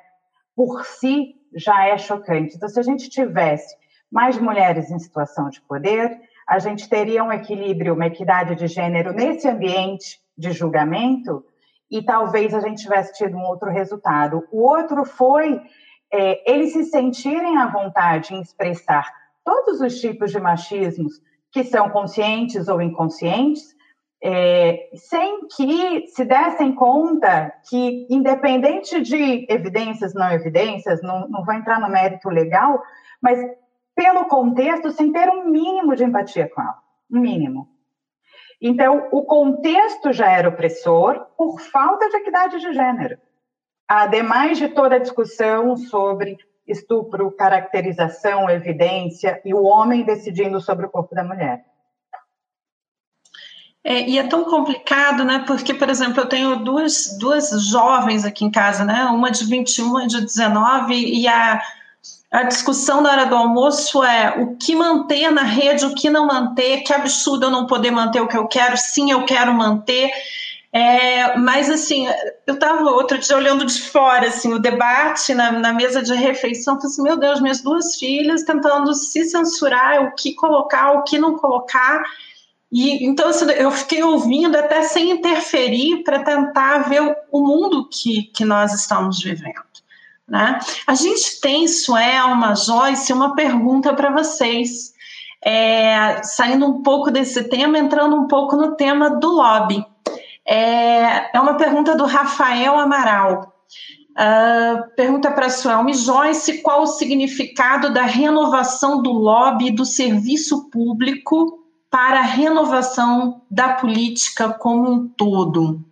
por si já é chocante. Então, se a gente tivesse mais mulheres em situação de poder, a gente teria um equilíbrio, uma equidade de gênero nesse ambiente de julgamento e talvez a gente tivesse tido um outro resultado. O outro foi é, eles se sentirem à vontade em expressar todos os tipos de machismos que são conscientes ou inconscientes, é, sem que se dessem conta que, independente de evidências, não evidências, não, não vou entrar no mérito legal, mas pelo contexto, sem ter um mínimo de empatia com ela, um mínimo. Então, o contexto já era opressor por falta de equidade de gênero. Ademais de toda a discussão sobre estupro, caracterização, evidência e o homem decidindo sobre o corpo da mulher. É, e é tão complicado, né? Porque, por exemplo, eu tenho duas, duas jovens aqui em casa, né? Uma de 21, uma de 19, e a, a discussão na hora do almoço é o que manter na rede, o que não manter, que absurdo eu não poder manter o que eu quero, sim, eu quero manter. É, mas assim, eu estava outro dia olhando de fora assim, o debate na, na mesa de refeição, falei assim, meu Deus, minhas duas filhas tentando se censurar, o que colocar, o que não colocar. E então assim, eu fiquei ouvindo até sem interferir para tentar ver o mundo que, que nós estamos vivendo. Né? A gente tem, Suelma, Joyce, uma pergunta para vocês. É, saindo um pouco desse tema, entrando um pouco no tema do lobby. É, é uma pergunta do Rafael Amaral. Uh, pergunta para Suelma Joyce qual o significado da renovação do lobby do serviço público para a renovação da política como um todo.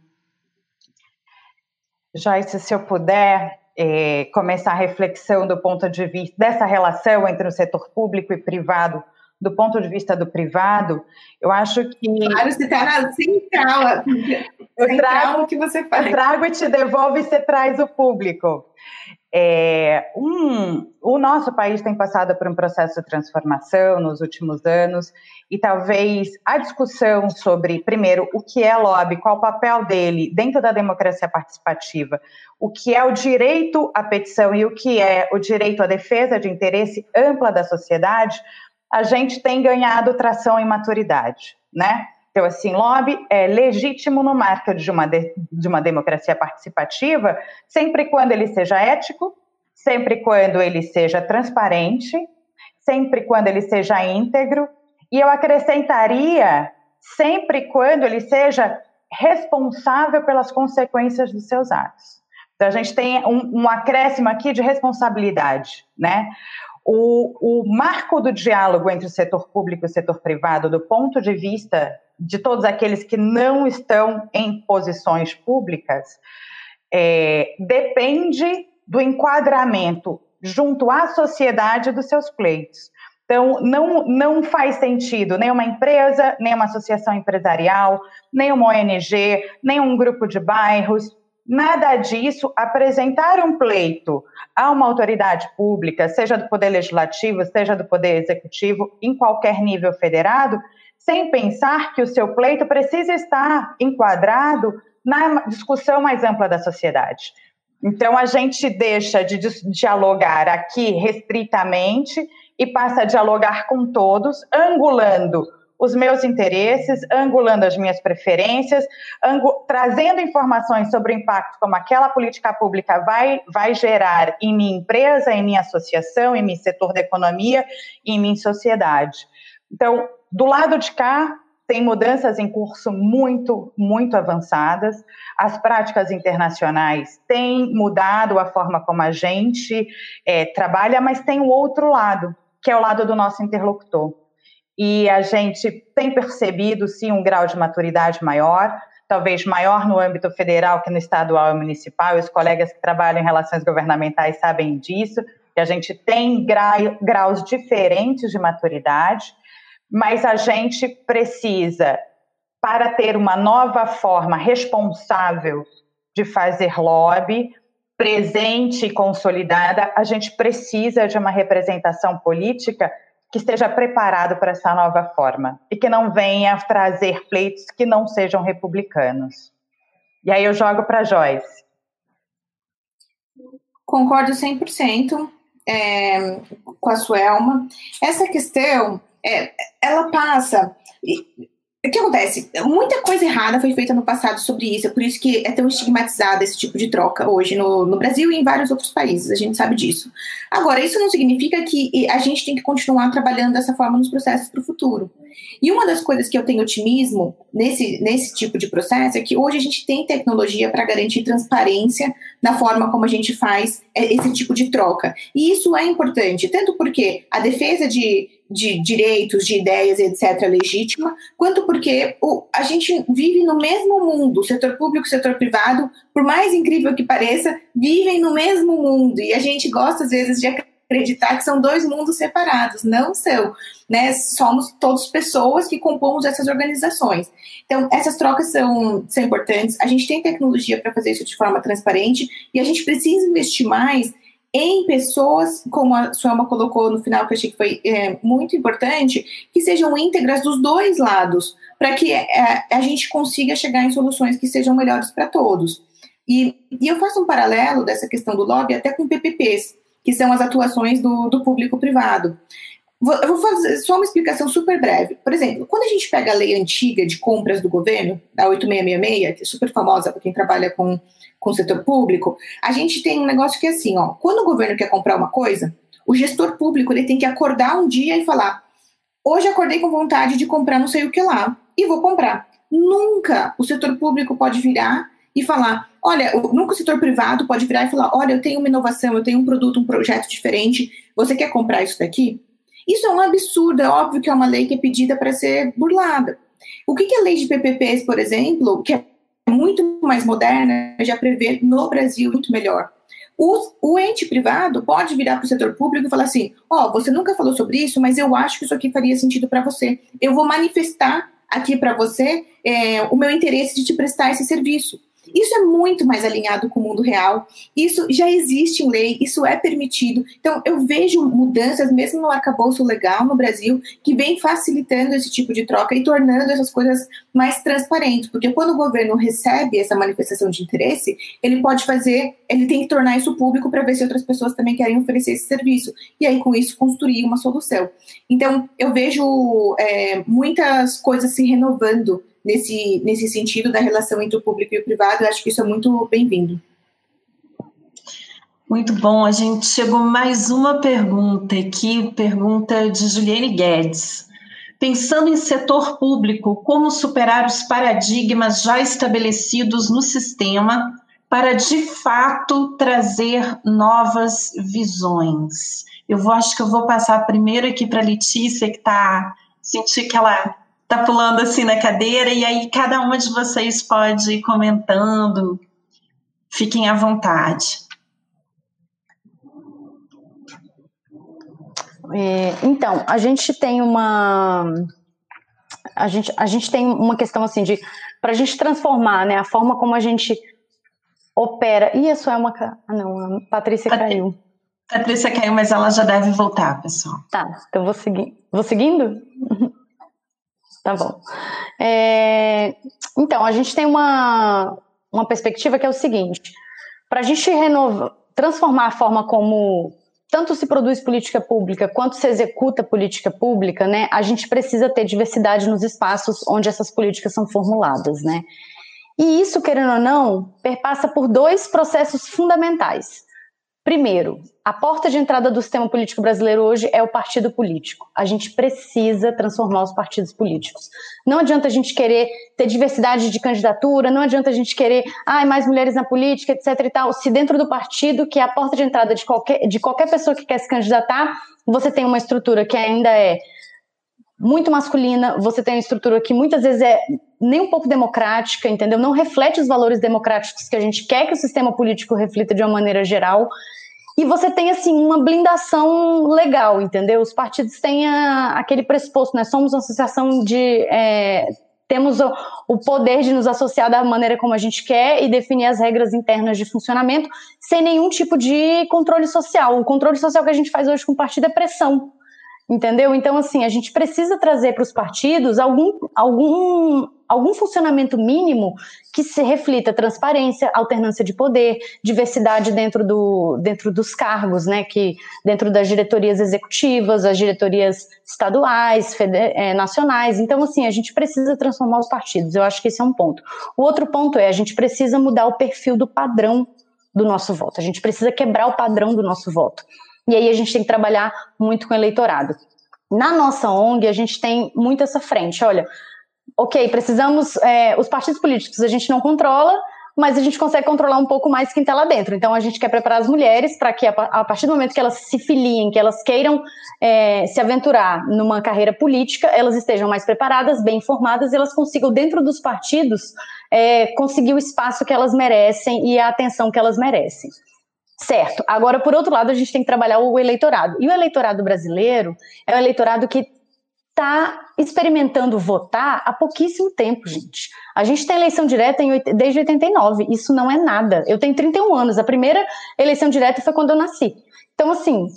Joyce, se eu puder é, começar a reflexão do ponto de vista dessa relação entre o setor público e privado do ponto de vista do privado, eu acho que. Claro, você está na central. Eu trago o que você faz. Eu trago e te devolvo e você traz o público. É, um, o nosso país tem passado por um processo de transformação nos últimos anos e talvez a discussão sobre, primeiro, o que é lobby, qual o papel dele dentro da democracia participativa, o que é o direito à petição e o que é o direito à defesa de interesse ampla da sociedade, a gente tem ganhado tração e maturidade, né? Então, assim, lobby é legítimo no marco de uma, de, de uma democracia participativa, sempre quando ele seja ético, sempre quando ele seja transparente, sempre quando ele seja íntegro, e eu acrescentaria, sempre quando ele seja responsável pelas consequências dos seus atos. Então, a gente tem um, um acréscimo aqui de responsabilidade, né? O, o marco do diálogo entre o setor público e o setor privado, do ponto de vista de todos aqueles que não estão em posições públicas, é, depende do enquadramento junto à sociedade dos seus pleitos. Então, não, não faz sentido nem uma empresa, nem uma associação empresarial, nem uma ONG, nem um grupo de bairros, nada disso apresentar um pleito a uma autoridade pública, seja do Poder Legislativo, seja do Poder Executivo, em qualquer nível federado, sem pensar que o seu pleito precisa estar enquadrado na discussão mais ampla da sociedade. Então, a gente deixa de dialogar aqui restritamente e passa a dialogar com todos, angulando os meus interesses, angulando as minhas preferências, trazendo informações sobre o impacto como aquela política pública vai, vai gerar em minha empresa, em minha associação, em meu setor da economia, em minha sociedade. Então, do lado de cá, tem mudanças em curso muito, muito avançadas. As práticas internacionais têm mudado a forma como a gente é, trabalha, mas tem o outro lado, que é o lado do nosso interlocutor e a gente tem percebido, sim, um grau de maturidade maior, talvez maior no âmbito federal que no estadual e municipal. Os colegas que trabalham em relações governamentais sabem disso, que a gente tem graus diferentes de maturidade, mas a gente precisa, para ter uma nova forma responsável de fazer lobby, presente e consolidada, a gente precisa de uma representação política que esteja preparado para essa nova forma e que não venha trazer pleitos que não sejam republicanos. E aí eu jogo para Joyce. Concordo 100% é, com a Suelma. Essa questão, é, ela passa o que acontece? Muita coisa errada foi feita no passado sobre isso, é por isso que é tão estigmatizado esse tipo de troca hoje no, no Brasil e em vários outros países, a gente sabe disso. Agora, isso não significa que a gente tem que continuar trabalhando dessa forma nos processos para o futuro. E uma das coisas que eu tenho otimismo nesse, nesse tipo de processo é que hoje a gente tem tecnologia para garantir transparência na forma como a gente faz é, esse tipo de troca. E isso é importante, tanto porque a defesa de de direitos, de ideias, etc., legítima, quanto porque o, a gente vive no mesmo mundo, setor público e setor privado, por mais incrível que pareça, vivem no mesmo mundo, e a gente gosta, às vezes, de acreditar que são dois mundos separados, não são, né? Somos todos pessoas que compomos essas organizações. Então, essas trocas são, são importantes, a gente tem tecnologia para fazer isso de forma transparente, e a gente precisa investir mais em pessoas, como a Suelma colocou no final, que eu achei que foi é, muito importante, que sejam íntegras dos dois lados, para que é, a gente consiga chegar em soluções que sejam melhores para todos. E, e, eu faço um paralelo dessa questão do lobby até com PPPs, que são as atuações do, do público-privado. eu vou fazer só uma explicação super breve. Por exemplo, quando a gente pega a lei antiga de compras do governo, a 8666, que é super famosa para quem trabalha com, com o setor público, a gente tem um negócio que é assim, ó, quando o governo quer comprar uma coisa, o gestor público ele tem que acordar um dia e falar: hoje acordei com vontade de comprar não sei o que lá e vou comprar. Nunca o setor público pode virar e falar: olha, nunca o setor privado pode virar e falar: olha, eu tenho uma inovação, eu tenho um produto, um projeto diferente, você quer comprar isso daqui? Isso é um absurdo, é óbvio que é uma lei que é pedida para ser burlada. O que, que a lei de PPPs, por exemplo, que é muito mais moderna, já prevê no Brasil muito melhor? O, o ente privado pode virar para o setor público e falar assim: Ó, oh, você nunca falou sobre isso, mas eu acho que isso aqui faria sentido para você. Eu vou manifestar aqui para você é, o meu interesse de te prestar esse serviço. Isso é muito mais alinhado com o mundo real. Isso já existe em lei, isso é permitido. Então, eu vejo mudanças, mesmo no arcabouço legal no Brasil, que vem facilitando esse tipo de troca e tornando essas coisas mais transparentes. Porque quando o governo recebe essa manifestação de interesse, ele pode fazer, ele tem que tornar isso público para ver se outras pessoas também querem oferecer esse serviço. E aí, com isso, construir uma solução. Então, eu vejo é, muitas coisas se renovando nesse, nesse sentido da relação entre o público e o privado. Eu acho que isso é muito bem-vindo. Muito bom. A gente chegou mais uma pergunta aqui, pergunta de Juliane Guedes. Pensando em setor público, como superar os paradigmas já estabelecidos no sistema para de fato trazer novas visões? Eu vou, acho que eu vou passar primeiro aqui para a Letícia, que está senti que ela tá pulando assim na cadeira, e aí cada uma de vocês pode ir comentando. Fiquem à vontade. É, então, a gente tem uma. A gente, a gente tem uma questão assim de. Para a gente transformar né, a forma como a gente opera. Ih, isso é uma. Ah, não, a Patrícia Pat... caiu. Patrícia caiu, mas ela já deve voltar, pessoal. Tá, então vou seguir. Vou seguindo? Tá bom. É, então, a gente tem uma, uma perspectiva que é o seguinte: para a gente renovar, transformar a forma como tanto se produz política pública quanto se executa política pública, né, a gente precisa ter diversidade nos espaços onde essas políticas são formuladas, né? E isso, querendo ou não, perpassa por dois processos fundamentais. Primeiro, a porta de entrada do sistema político brasileiro hoje é o partido político. A gente precisa transformar os partidos políticos. Não adianta a gente querer ter diversidade de candidatura, não adianta a gente querer ah, mais mulheres na política, etc. e tal. Se dentro do partido, que é a porta de entrada de qualquer, de qualquer pessoa que quer se candidatar, você tem uma estrutura que ainda é muito masculina, você tem uma estrutura que muitas vezes é nem um pouco democrática, entendeu? Não reflete os valores democráticos que a gente quer que o sistema político reflita de uma maneira geral. E você tem, assim, uma blindação legal, entendeu? Os partidos têm a, aquele pressuposto, né? Somos uma associação de. É, temos o, o, poder de nos associar da maneira como a gente quer e definir as regras internas de funcionamento sem nenhum tipo de controle social. O controle social que a gente faz hoje com o partido é pressão. Entendeu? Então, assim, a gente precisa trazer para os partidos algum, algum, algum funcionamento mínimo que se reflita transparência, alternância de poder, diversidade dentro, do, dentro dos cargos, né? Que dentro das diretorias executivas, as diretorias estaduais, é, nacionais. Então, assim, a gente precisa transformar os partidos. Eu acho que esse é um ponto. O outro ponto é a gente precisa mudar o perfil do padrão do nosso voto. A gente precisa quebrar o padrão do nosso voto. E aí a gente tem que trabalhar muito com o eleitorado. Na nossa ONG, a gente tem muito essa frente. Olha, ok, precisamos. É, os partidos políticos a gente não controla, mas a gente consegue controlar um pouco mais quem está lá dentro. Então a gente quer preparar as mulheres para que, a, partir do momento que elas se filiem, que elas queiram é, se aventurar numa carreira política, elas estejam mais preparadas, bem informadas e elas consigam, dentro dos partidos, é, conseguir o espaço que elas merecem e a atenção que elas merecem. Certo. Agora, por outro lado, a gente tem que trabalhar o eleitorado. E o eleitorado brasileiro é o eleitorado que está experimentando votar há pouquíssimo tempo, gente. A gente tem eleição direta em, desde 89. Isso não é nada. Eu tenho 31 anos. A primeira eleição direta foi quando eu nasci. Então, assim,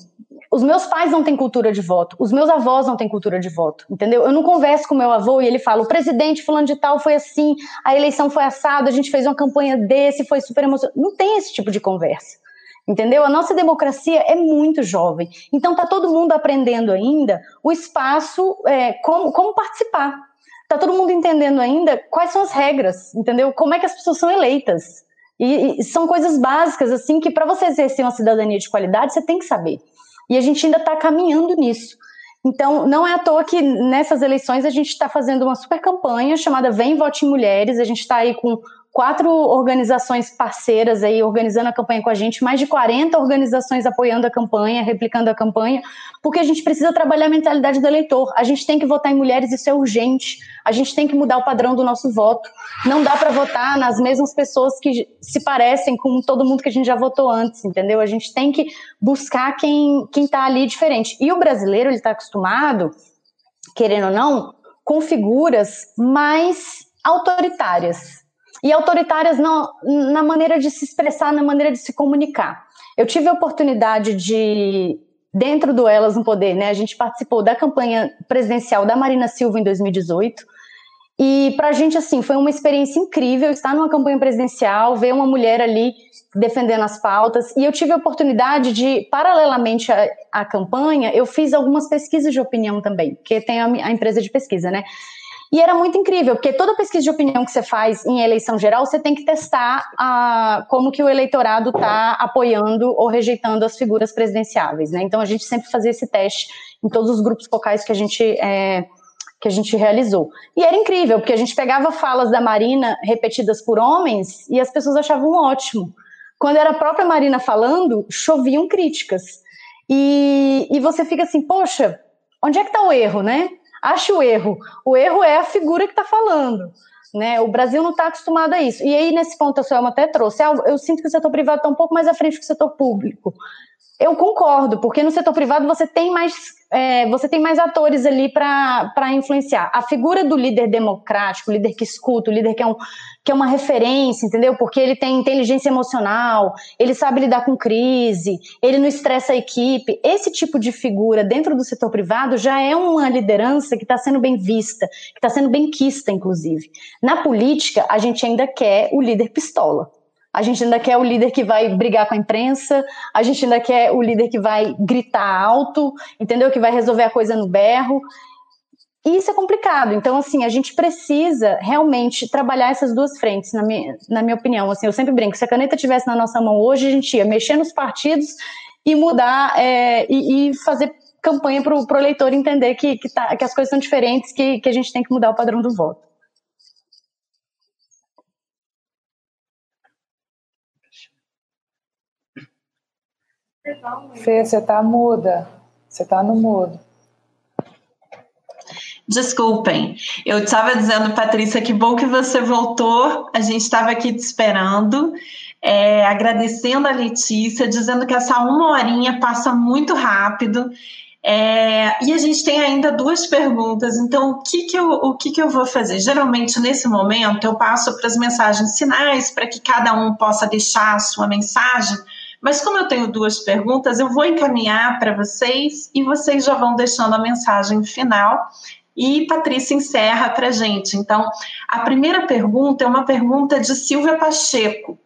os meus pais não têm cultura de voto, os meus avós não têm cultura de voto, entendeu? Eu não converso com meu avô e ele fala: o presidente fulano de tal foi assim, a eleição foi assado, a gente fez uma campanha desse, foi super emocionante. Não tem esse tipo de conversa. Entendeu? A nossa democracia é muito jovem. Então está todo mundo aprendendo ainda o espaço, é, como, como participar. Está todo mundo entendendo ainda quais são as regras, entendeu? Como é que as pessoas são eleitas. E, e são coisas básicas, assim, que para você exercer uma cidadania de qualidade, você tem que saber. E a gente ainda está caminhando nisso. Então, não é à toa que nessas eleições a gente está fazendo uma super campanha chamada Vem Vote em Mulheres. A gente está aí com quatro organizações parceiras aí organizando a campanha com a gente, mais de 40 organizações apoiando a campanha, replicando a campanha, porque a gente precisa trabalhar a mentalidade do eleitor. A gente tem que votar em mulheres, isso é urgente. A gente tem que mudar o padrão do nosso voto. Não dá para votar nas mesmas pessoas que se parecem com todo mundo que a gente já votou antes, entendeu? A gente tem que buscar quem quem está ali diferente. E o brasileiro ele está acostumado, querendo ou não, com figuras mais autoritárias e autoritárias na, na maneira de se expressar, na maneira de se comunicar. Eu tive a oportunidade de, dentro do Elas no Poder, né, a gente participou da campanha presidencial da Marina Silva em 2018. E para a gente, assim, foi uma experiência incrível estar numa campanha presidencial, ver uma mulher ali defendendo as pautas. E eu tive a oportunidade de, paralelamente à, à campanha, eu fiz algumas pesquisas de opinião também, porque tem a, a empresa de pesquisa, né? E era muito incrível, porque toda pesquisa de opinião que você faz em eleição geral, você tem que testar a, como que o eleitorado está apoiando ou rejeitando as figuras presidenciáveis. Né? Então a gente sempre fazia esse teste em todos os grupos focais que a gente é, que a gente realizou. E era incrível, porque a gente pegava falas da Marina repetidas por homens e as pessoas achavam ótimo. Quando era a própria Marina falando, choviam críticas. E, e você fica assim, poxa, onde é que está o erro, né? Acha o erro. O erro é a figura que está falando. Né? O Brasil não está acostumado a isso. E aí, nesse ponto, a Selma até trouxe. Ah, eu sinto que o setor privado está um pouco mais à frente que o setor público. Eu concordo, porque no setor privado você tem mais, é, você tem mais atores ali para influenciar. A figura do líder democrático, líder que escuta, líder que é, um, que é uma referência, entendeu? Porque ele tem inteligência emocional, ele sabe lidar com crise, ele não estressa a equipe. Esse tipo de figura dentro do setor privado já é uma liderança que está sendo bem vista, que está sendo bem quista, inclusive. Na política, a gente ainda quer o líder pistola a gente ainda quer o líder que vai brigar com a imprensa, a gente ainda quer o líder que vai gritar alto, entendeu? Que vai resolver a coisa no berro. E isso é complicado. Então, assim, a gente precisa realmente trabalhar essas duas frentes, na minha, na minha opinião. Assim, eu sempre brinco, se a caneta tivesse na nossa mão hoje, a gente ia mexer nos partidos e mudar é, e, e, fazer campanha para o eleitor entender que, que, tá, que as coisas são diferentes, que, que a gente tem que mudar o padrão do voto. Fê, você está muda. Você está no mudo. Desculpem, eu estava dizendo, Patrícia, que bom que você voltou. A gente estava aqui te esperando, é, agradecendo a Letícia, dizendo que essa uma horinha passa muito rápido. É, e a gente tem ainda duas perguntas, então o que, que, eu, o que, que eu vou fazer? Geralmente, nesse momento, eu passo para as mensagens sinais para que cada um possa deixar a sua mensagem mas como eu tenho duas perguntas, eu vou encaminhar para vocês e vocês já vão deixando a mensagem final. E Patrícia encerra para a gente. Então, a primeira pergunta é uma pergunta de Silvia Pacheco.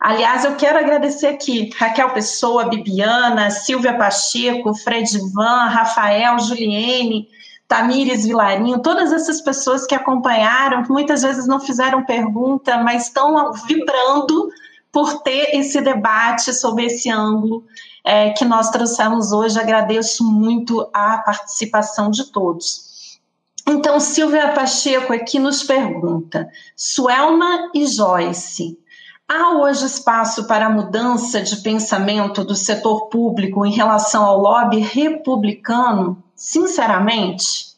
Aliás, eu quero agradecer aqui Raquel Pessoa, Bibiana, Silvia Pacheco, Fred Van, Rafael, Juliene, Tamires Vilarinho, todas essas pessoas que acompanharam, que muitas vezes não fizeram pergunta, mas estão vibrando por ter esse debate sobre esse ângulo é, que nós trouxemos hoje. Agradeço muito a participação de todos. Então, Silvia Pacheco aqui nos pergunta: Suelma e Joyce, há hoje espaço para mudança de pensamento do setor público em relação ao lobby republicano? Sinceramente?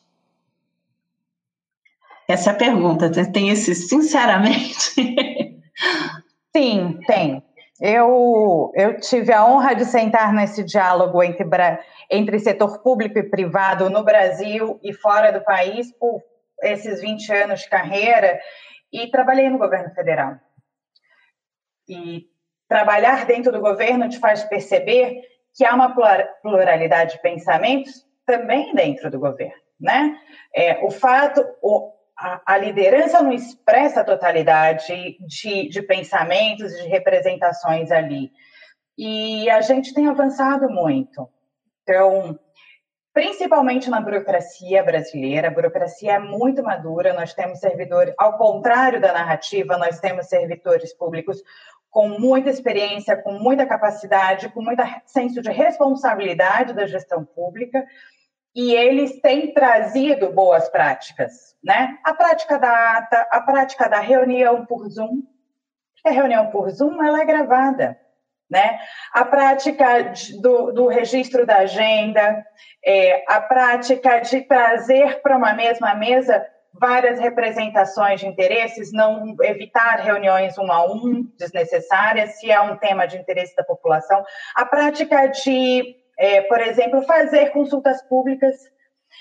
Essa é a pergunta, tem esse sinceramente? (laughs) Sim, tem. Eu, eu tive a honra de sentar nesse diálogo entre, entre setor público e privado no Brasil e fora do país por esses 20 anos de carreira e trabalhei no governo federal. E trabalhar dentro do governo te faz perceber que há uma pluralidade de pensamentos também dentro do governo, né? É, o fato, o, a, a, liderança não expressa a totalidade de, de pensamentos e de representações ali. e a gente tem avançado muito. Então, principalmente na burocracia brasileira, a burocracia é muito madura, nós temos servidores, ao contrário da narrativa, nós temos servidores públicos com muita experiência, com muita capacidade, com muito senso de responsabilidade da gestão pública, e eles têm trazido boas práticas, né? A prática da ata, a prática da reunião por Zoom, a reunião por Zoom ela é gravada, né? A prática do, do registro da agenda, é, a prática de trazer para uma mesma mesa várias representações de interesses, não evitar reuniões um a um desnecessárias, se é um tema de interesse da população. A prática de, é, por exemplo, fazer consultas públicas.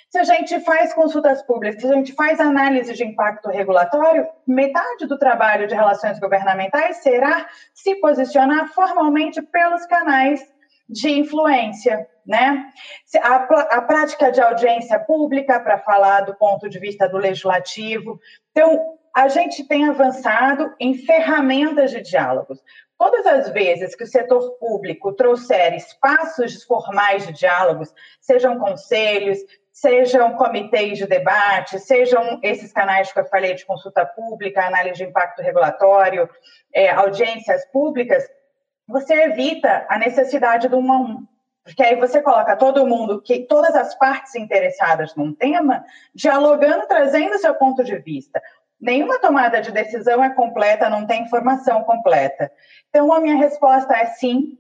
Se a gente faz consultas públicas, se a gente faz análise de impacto regulatório, metade do trabalho de relações governamentais será se posicionar formalmente pelos canais de influência né? A, a prática de audiência pública para falar do ponto de vista do legislativo. Então, a gente tem avançado em ferramentas de diálogos. Todas as vezes que o setor público trouxer espaços formais de diálogos, sejam conselhos, sejam comitês de debate, sejam esses canais que eu falei de consulta pública, análise de impacto regulatório, é, audiências públicas, você evita a necessidade do um a um. Porque aí você coloca todo mundo, que todas as partes interessadas num tema, dialogando, trazendo seu ponto de vista. Nenhuma tomada de decisão é completa, não tem informação completa. Então, a minha resposta é sim,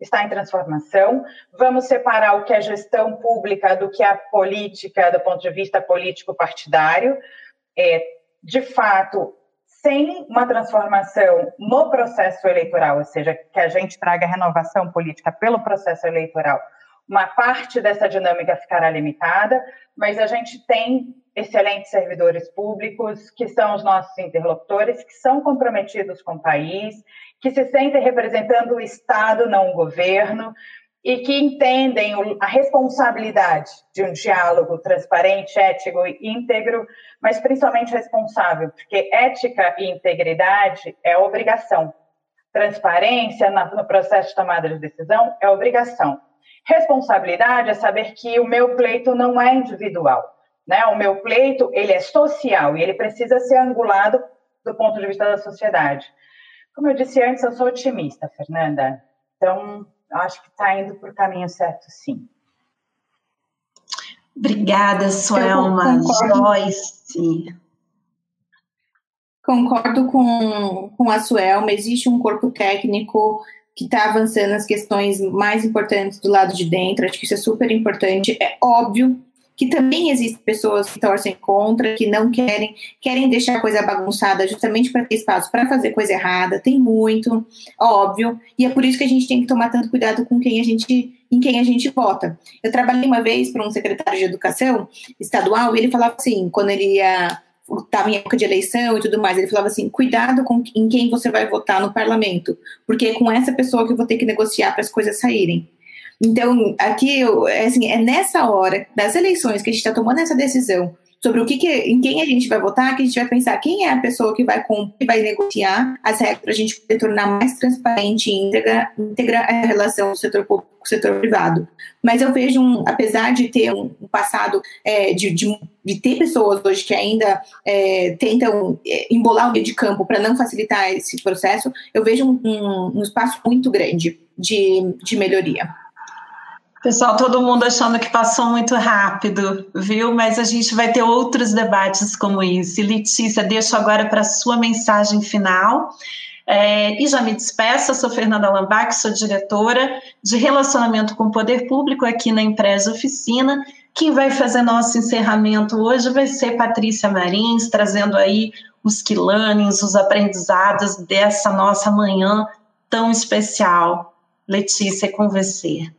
está em transformação. Vamos separar o que é gestão pública do que é política, do ponto de vista político-partidário. É, de fato, sem uma transformação no processo eleitoral, ou seja, que a gente traga renovação política pelo processo eleitoral, uma parte dessa dinâmica ficará limitada, mas a gente tem excelentes servidores públicos, que são os nossos interlocutores, que são comprometidos com o país, que se sentem representando o Estado, não o governo, e que entendem a responsabilidade de um diálogo transparente, ético e íntegro, mas principalmente responsável, porque ética e integridade é obrigação. Transparência no processo de tomada de decisão é obrigação. Responsabilidade é saber que o meu pleito não é individual, né? O meu pleito ele é social e ele precisa ser angulado do ponto de vista da sociedade. Como eu disse antes, eu sou otimista, Fernanda. Então, acho que está indo para o caminho certo, sim. Obrigada, Suelma. Joyce. Concordo com, com a Suelma. Existe um corpo técnico que está avançando as questões mais importantes do lado de dentro. Acho que isso é super importante. É óbvio que também existem pessoas que torcem contra, que não querem, querem deixar a coisa bagunçada justamente para ter espaço para fazer coisa errada. Tem muito, óbvio, e é por isso que a gente tem que tomar tanto cuidado com quem a gente em quem a gente vota. Eu trabalhei uma vez para um secretário de educação estadual e ele falava assim, quando ele ia estava em época de eleição e tudo mais, ele falava assim: cuidado com em quem você vai votar no parlamento, porque é com essa pessoa que eu vou ter que negociar para as coisas saírem. Então, aqui, é assim, é nessa hora das eleições que a gente está tomando essa decisão sobre o que, que, em quem a gente vai votar, que a gente vai pensar quem é a pessoa que vai que vai negociar as regras para a gente poder tornar mais transparente e íntegra, íntegra a relação do setor público com o setor privado. Mas eu vejo, um, apesar de ter um, passado é, de, de, de, ter pessoas hoje que ainda é, tentam é, embolar o meio de campo para não facilitar esse processo, eu vejo um, um, um espaço muito grande de, de melhoria. Pessoal, todo mundo achando que passou muito rápido, viu? Mas a gente vai ter outros debates como esse. Letícia, deixo agora para a sua mensagem final. É, e já me despeço, sou Fernanda Lambac, sou diretora de Relacionamento com o Poder Público aqui na Empresa Oficina. Quem vai fazer nosso encerramento hoje vai ser Patrícia Marins, trazendo aí os quilanes, os aprendizados dessa nossa manhã tão especial. Letícia, é com você.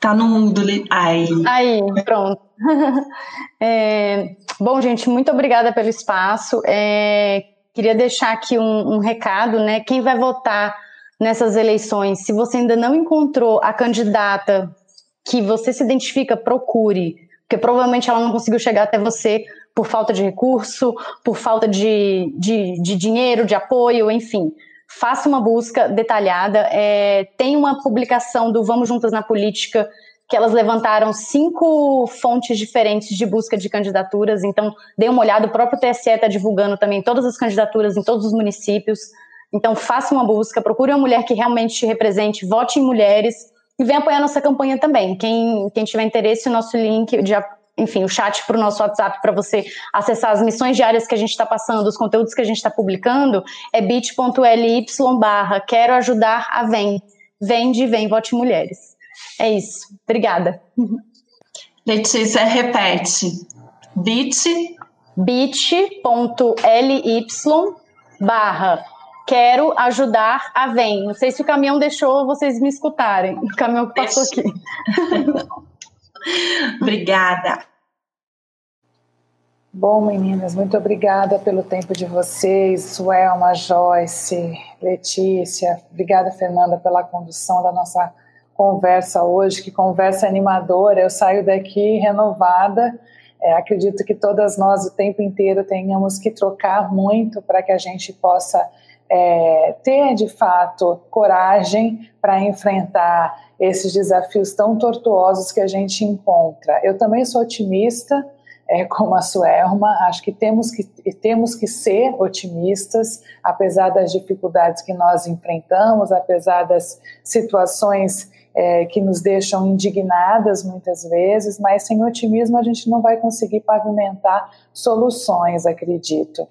Tá no mundo. Aí. Aí, pronto. (laughs) é, bom, gente, muito obrigada pelo espaço. É, queria deixar aqui um, um recado, né? Quem vai votar nessas eleições, se você ainda não encontrou a candidata que você se identifica, procure, porque provavelmente ela não conseguiu chegar até você por falta de recurso, por falta de, de, de dinheiro, de apoio, enfim. Faça uma busca detalhada. É, tem uma publicação do Vamos Juntas na Política que elas levantaram cinco fontes diferentes de busca de candidaturas. Então, dê uma olhada. O próprio TSE está divulgando também todas as candidaturas em todos os municípios. Então, faça uma busca, procure uma mulher que realmente te represente, vote em mulheres e venha apoiar nossa campanha também. Quem, quem tiver interesse, o nosso link de enfim, o chat para o nosso WhatsApp para você acessar as missões diárias que a gente está passando, os conteúdos que a gente está publicando, é bit.ly barra quero ajudar a Vem. Vem de Vem Vote Mulheres. É isso. Obrigada. Letícia, repete. bit bit.ly barra quero ajudar a Vem. Não sei se o caminhão deixou vocês me escutarem. O caminhão que passou aqui. (laughs) (laughs) Obrigada. Bom, meninas, muito obrigada pelo tempo de vocês. Suelma, Joyce, Letícia. Obrigada, Fernanda, pela condução da nossa conversa hoje. Que conversa animadora. Eu saio daqui renovada. É, acredito que todas nós o tempo inteiro tenhamos que trocar muito para que a gente possa é, ter de fato coragem para enfrentar esses desafios tão tortuosos que a gente encontra. Eu também sou otimista, é, como a Suelma, acho que temos que, temos que ser otimistas, apesar das dificuldades que nós enfrentamos, apesar das situações é, que nos deixam indignadas muitas vezes, mas sem otimismo a gente não vai conseguir pavimentar soluções, acredito.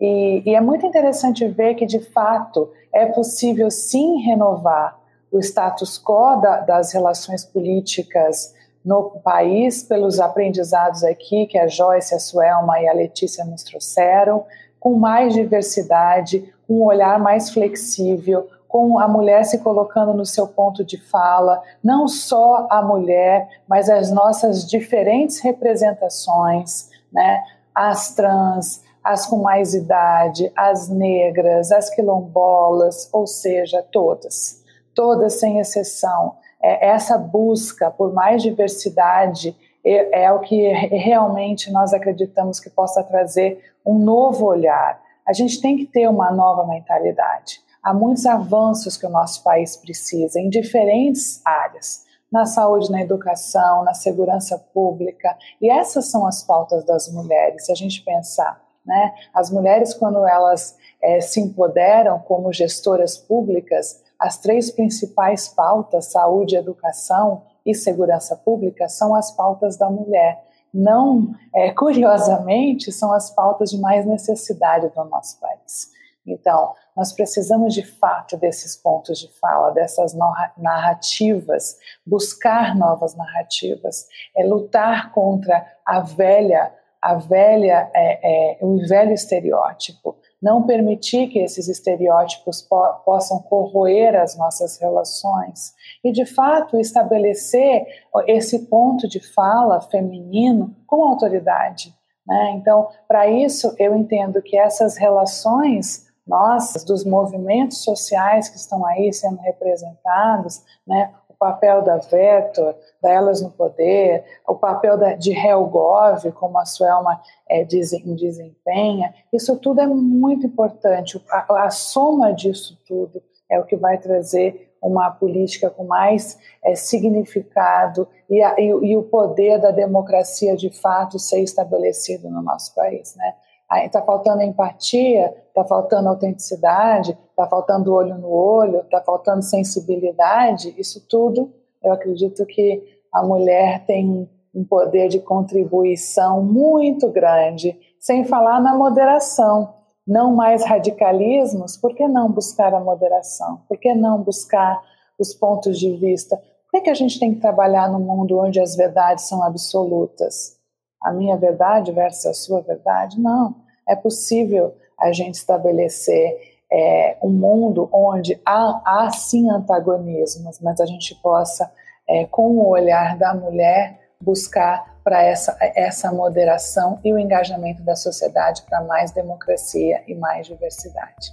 E, e é muito interessante ver que, de fato, é possível sim renovar o status quo da, das relações políticas no país, pelos aprendizados aqui que a Joyce, a Suelma e a Letícia nos trouxeram, com mais diversidade, com um olhar mais flexível, com a mulher se colocando no seu ponto de fala, não só a mulher, mas as nossas diferentes representações, né? as trans, as com mais idade, as negras, as quilombolas, ou seja, todas, todas sem exceção. É, essa busca por mais diversidade é, é o que realmente nós acreditamos que possa trazer um novo olhar. A gente tem que ter uma nova mentalidade. Há muitos avanços que o nosso país precisa em diferentes áreas na saúde, na educação, na segurança pública. E essas são as pautas das mulheres, se a gente pensar. Né? As mulheres, quando elas é, se empoderam como gestoras públicas, as três principais pautas, saúde, educação e segurança pública, são as pautas da mulher. Não, é, curiosamente, são as pautas de mais necessidade do nosso país. Então, nós precisamos de fato desses pontos de fala, dessas narrativas, buscar novas narrativas, é lutar contra a velha, a velha, é, é, o velho estereótipo, não permitir que esses estereótipos po possam corroer as nossas relações e, de fato, estabelecer esse ponto de fala feminino com autoridade. Né? Então, para isso, eu entendo que essas relações nós, dos movimentos sociais que estão aí sendo representados, né, papel da Vetor, da Elas no Poder, o papel da, de Helgov, como a Suelma é, desempenha, isso tudo é muito importante. A, a, soma disso tudo é o que vai trazer uma política com mais é, significado e, a, e, e o poder da democracia de fato ser estabelecido no nosso país, né? Está faltando empatia, está faltando autenticidade, está faltando olho no olho, está faltando sensibilidade. Isso tudo, eu acredito que a mulher tem um poder de contribuição muito grande, sem falar na moderação. Não mais radicalismos, por que não buscar a moderação? Por que não buscar os pontos de vista? Por que, que a gente tem que trabalhar num mundo onde as verdades são absolutas? A minha verdade versus a sua verdade. Não. É possível a gente estabelecer é, um mundo onde há, há sim antagonismos, mas a gente possa, é, com o olhar da mulher, buscar para essa, essa moderação e o engajamento da sociedade para mais democracia e mais diversidade.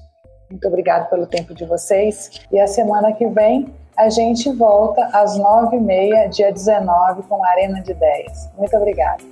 Muito obrigada pelo tempo de vocês e a semana que vem a gente volta às nove e meia, dia 19, com a Arena de Ideias. Muito obrigada.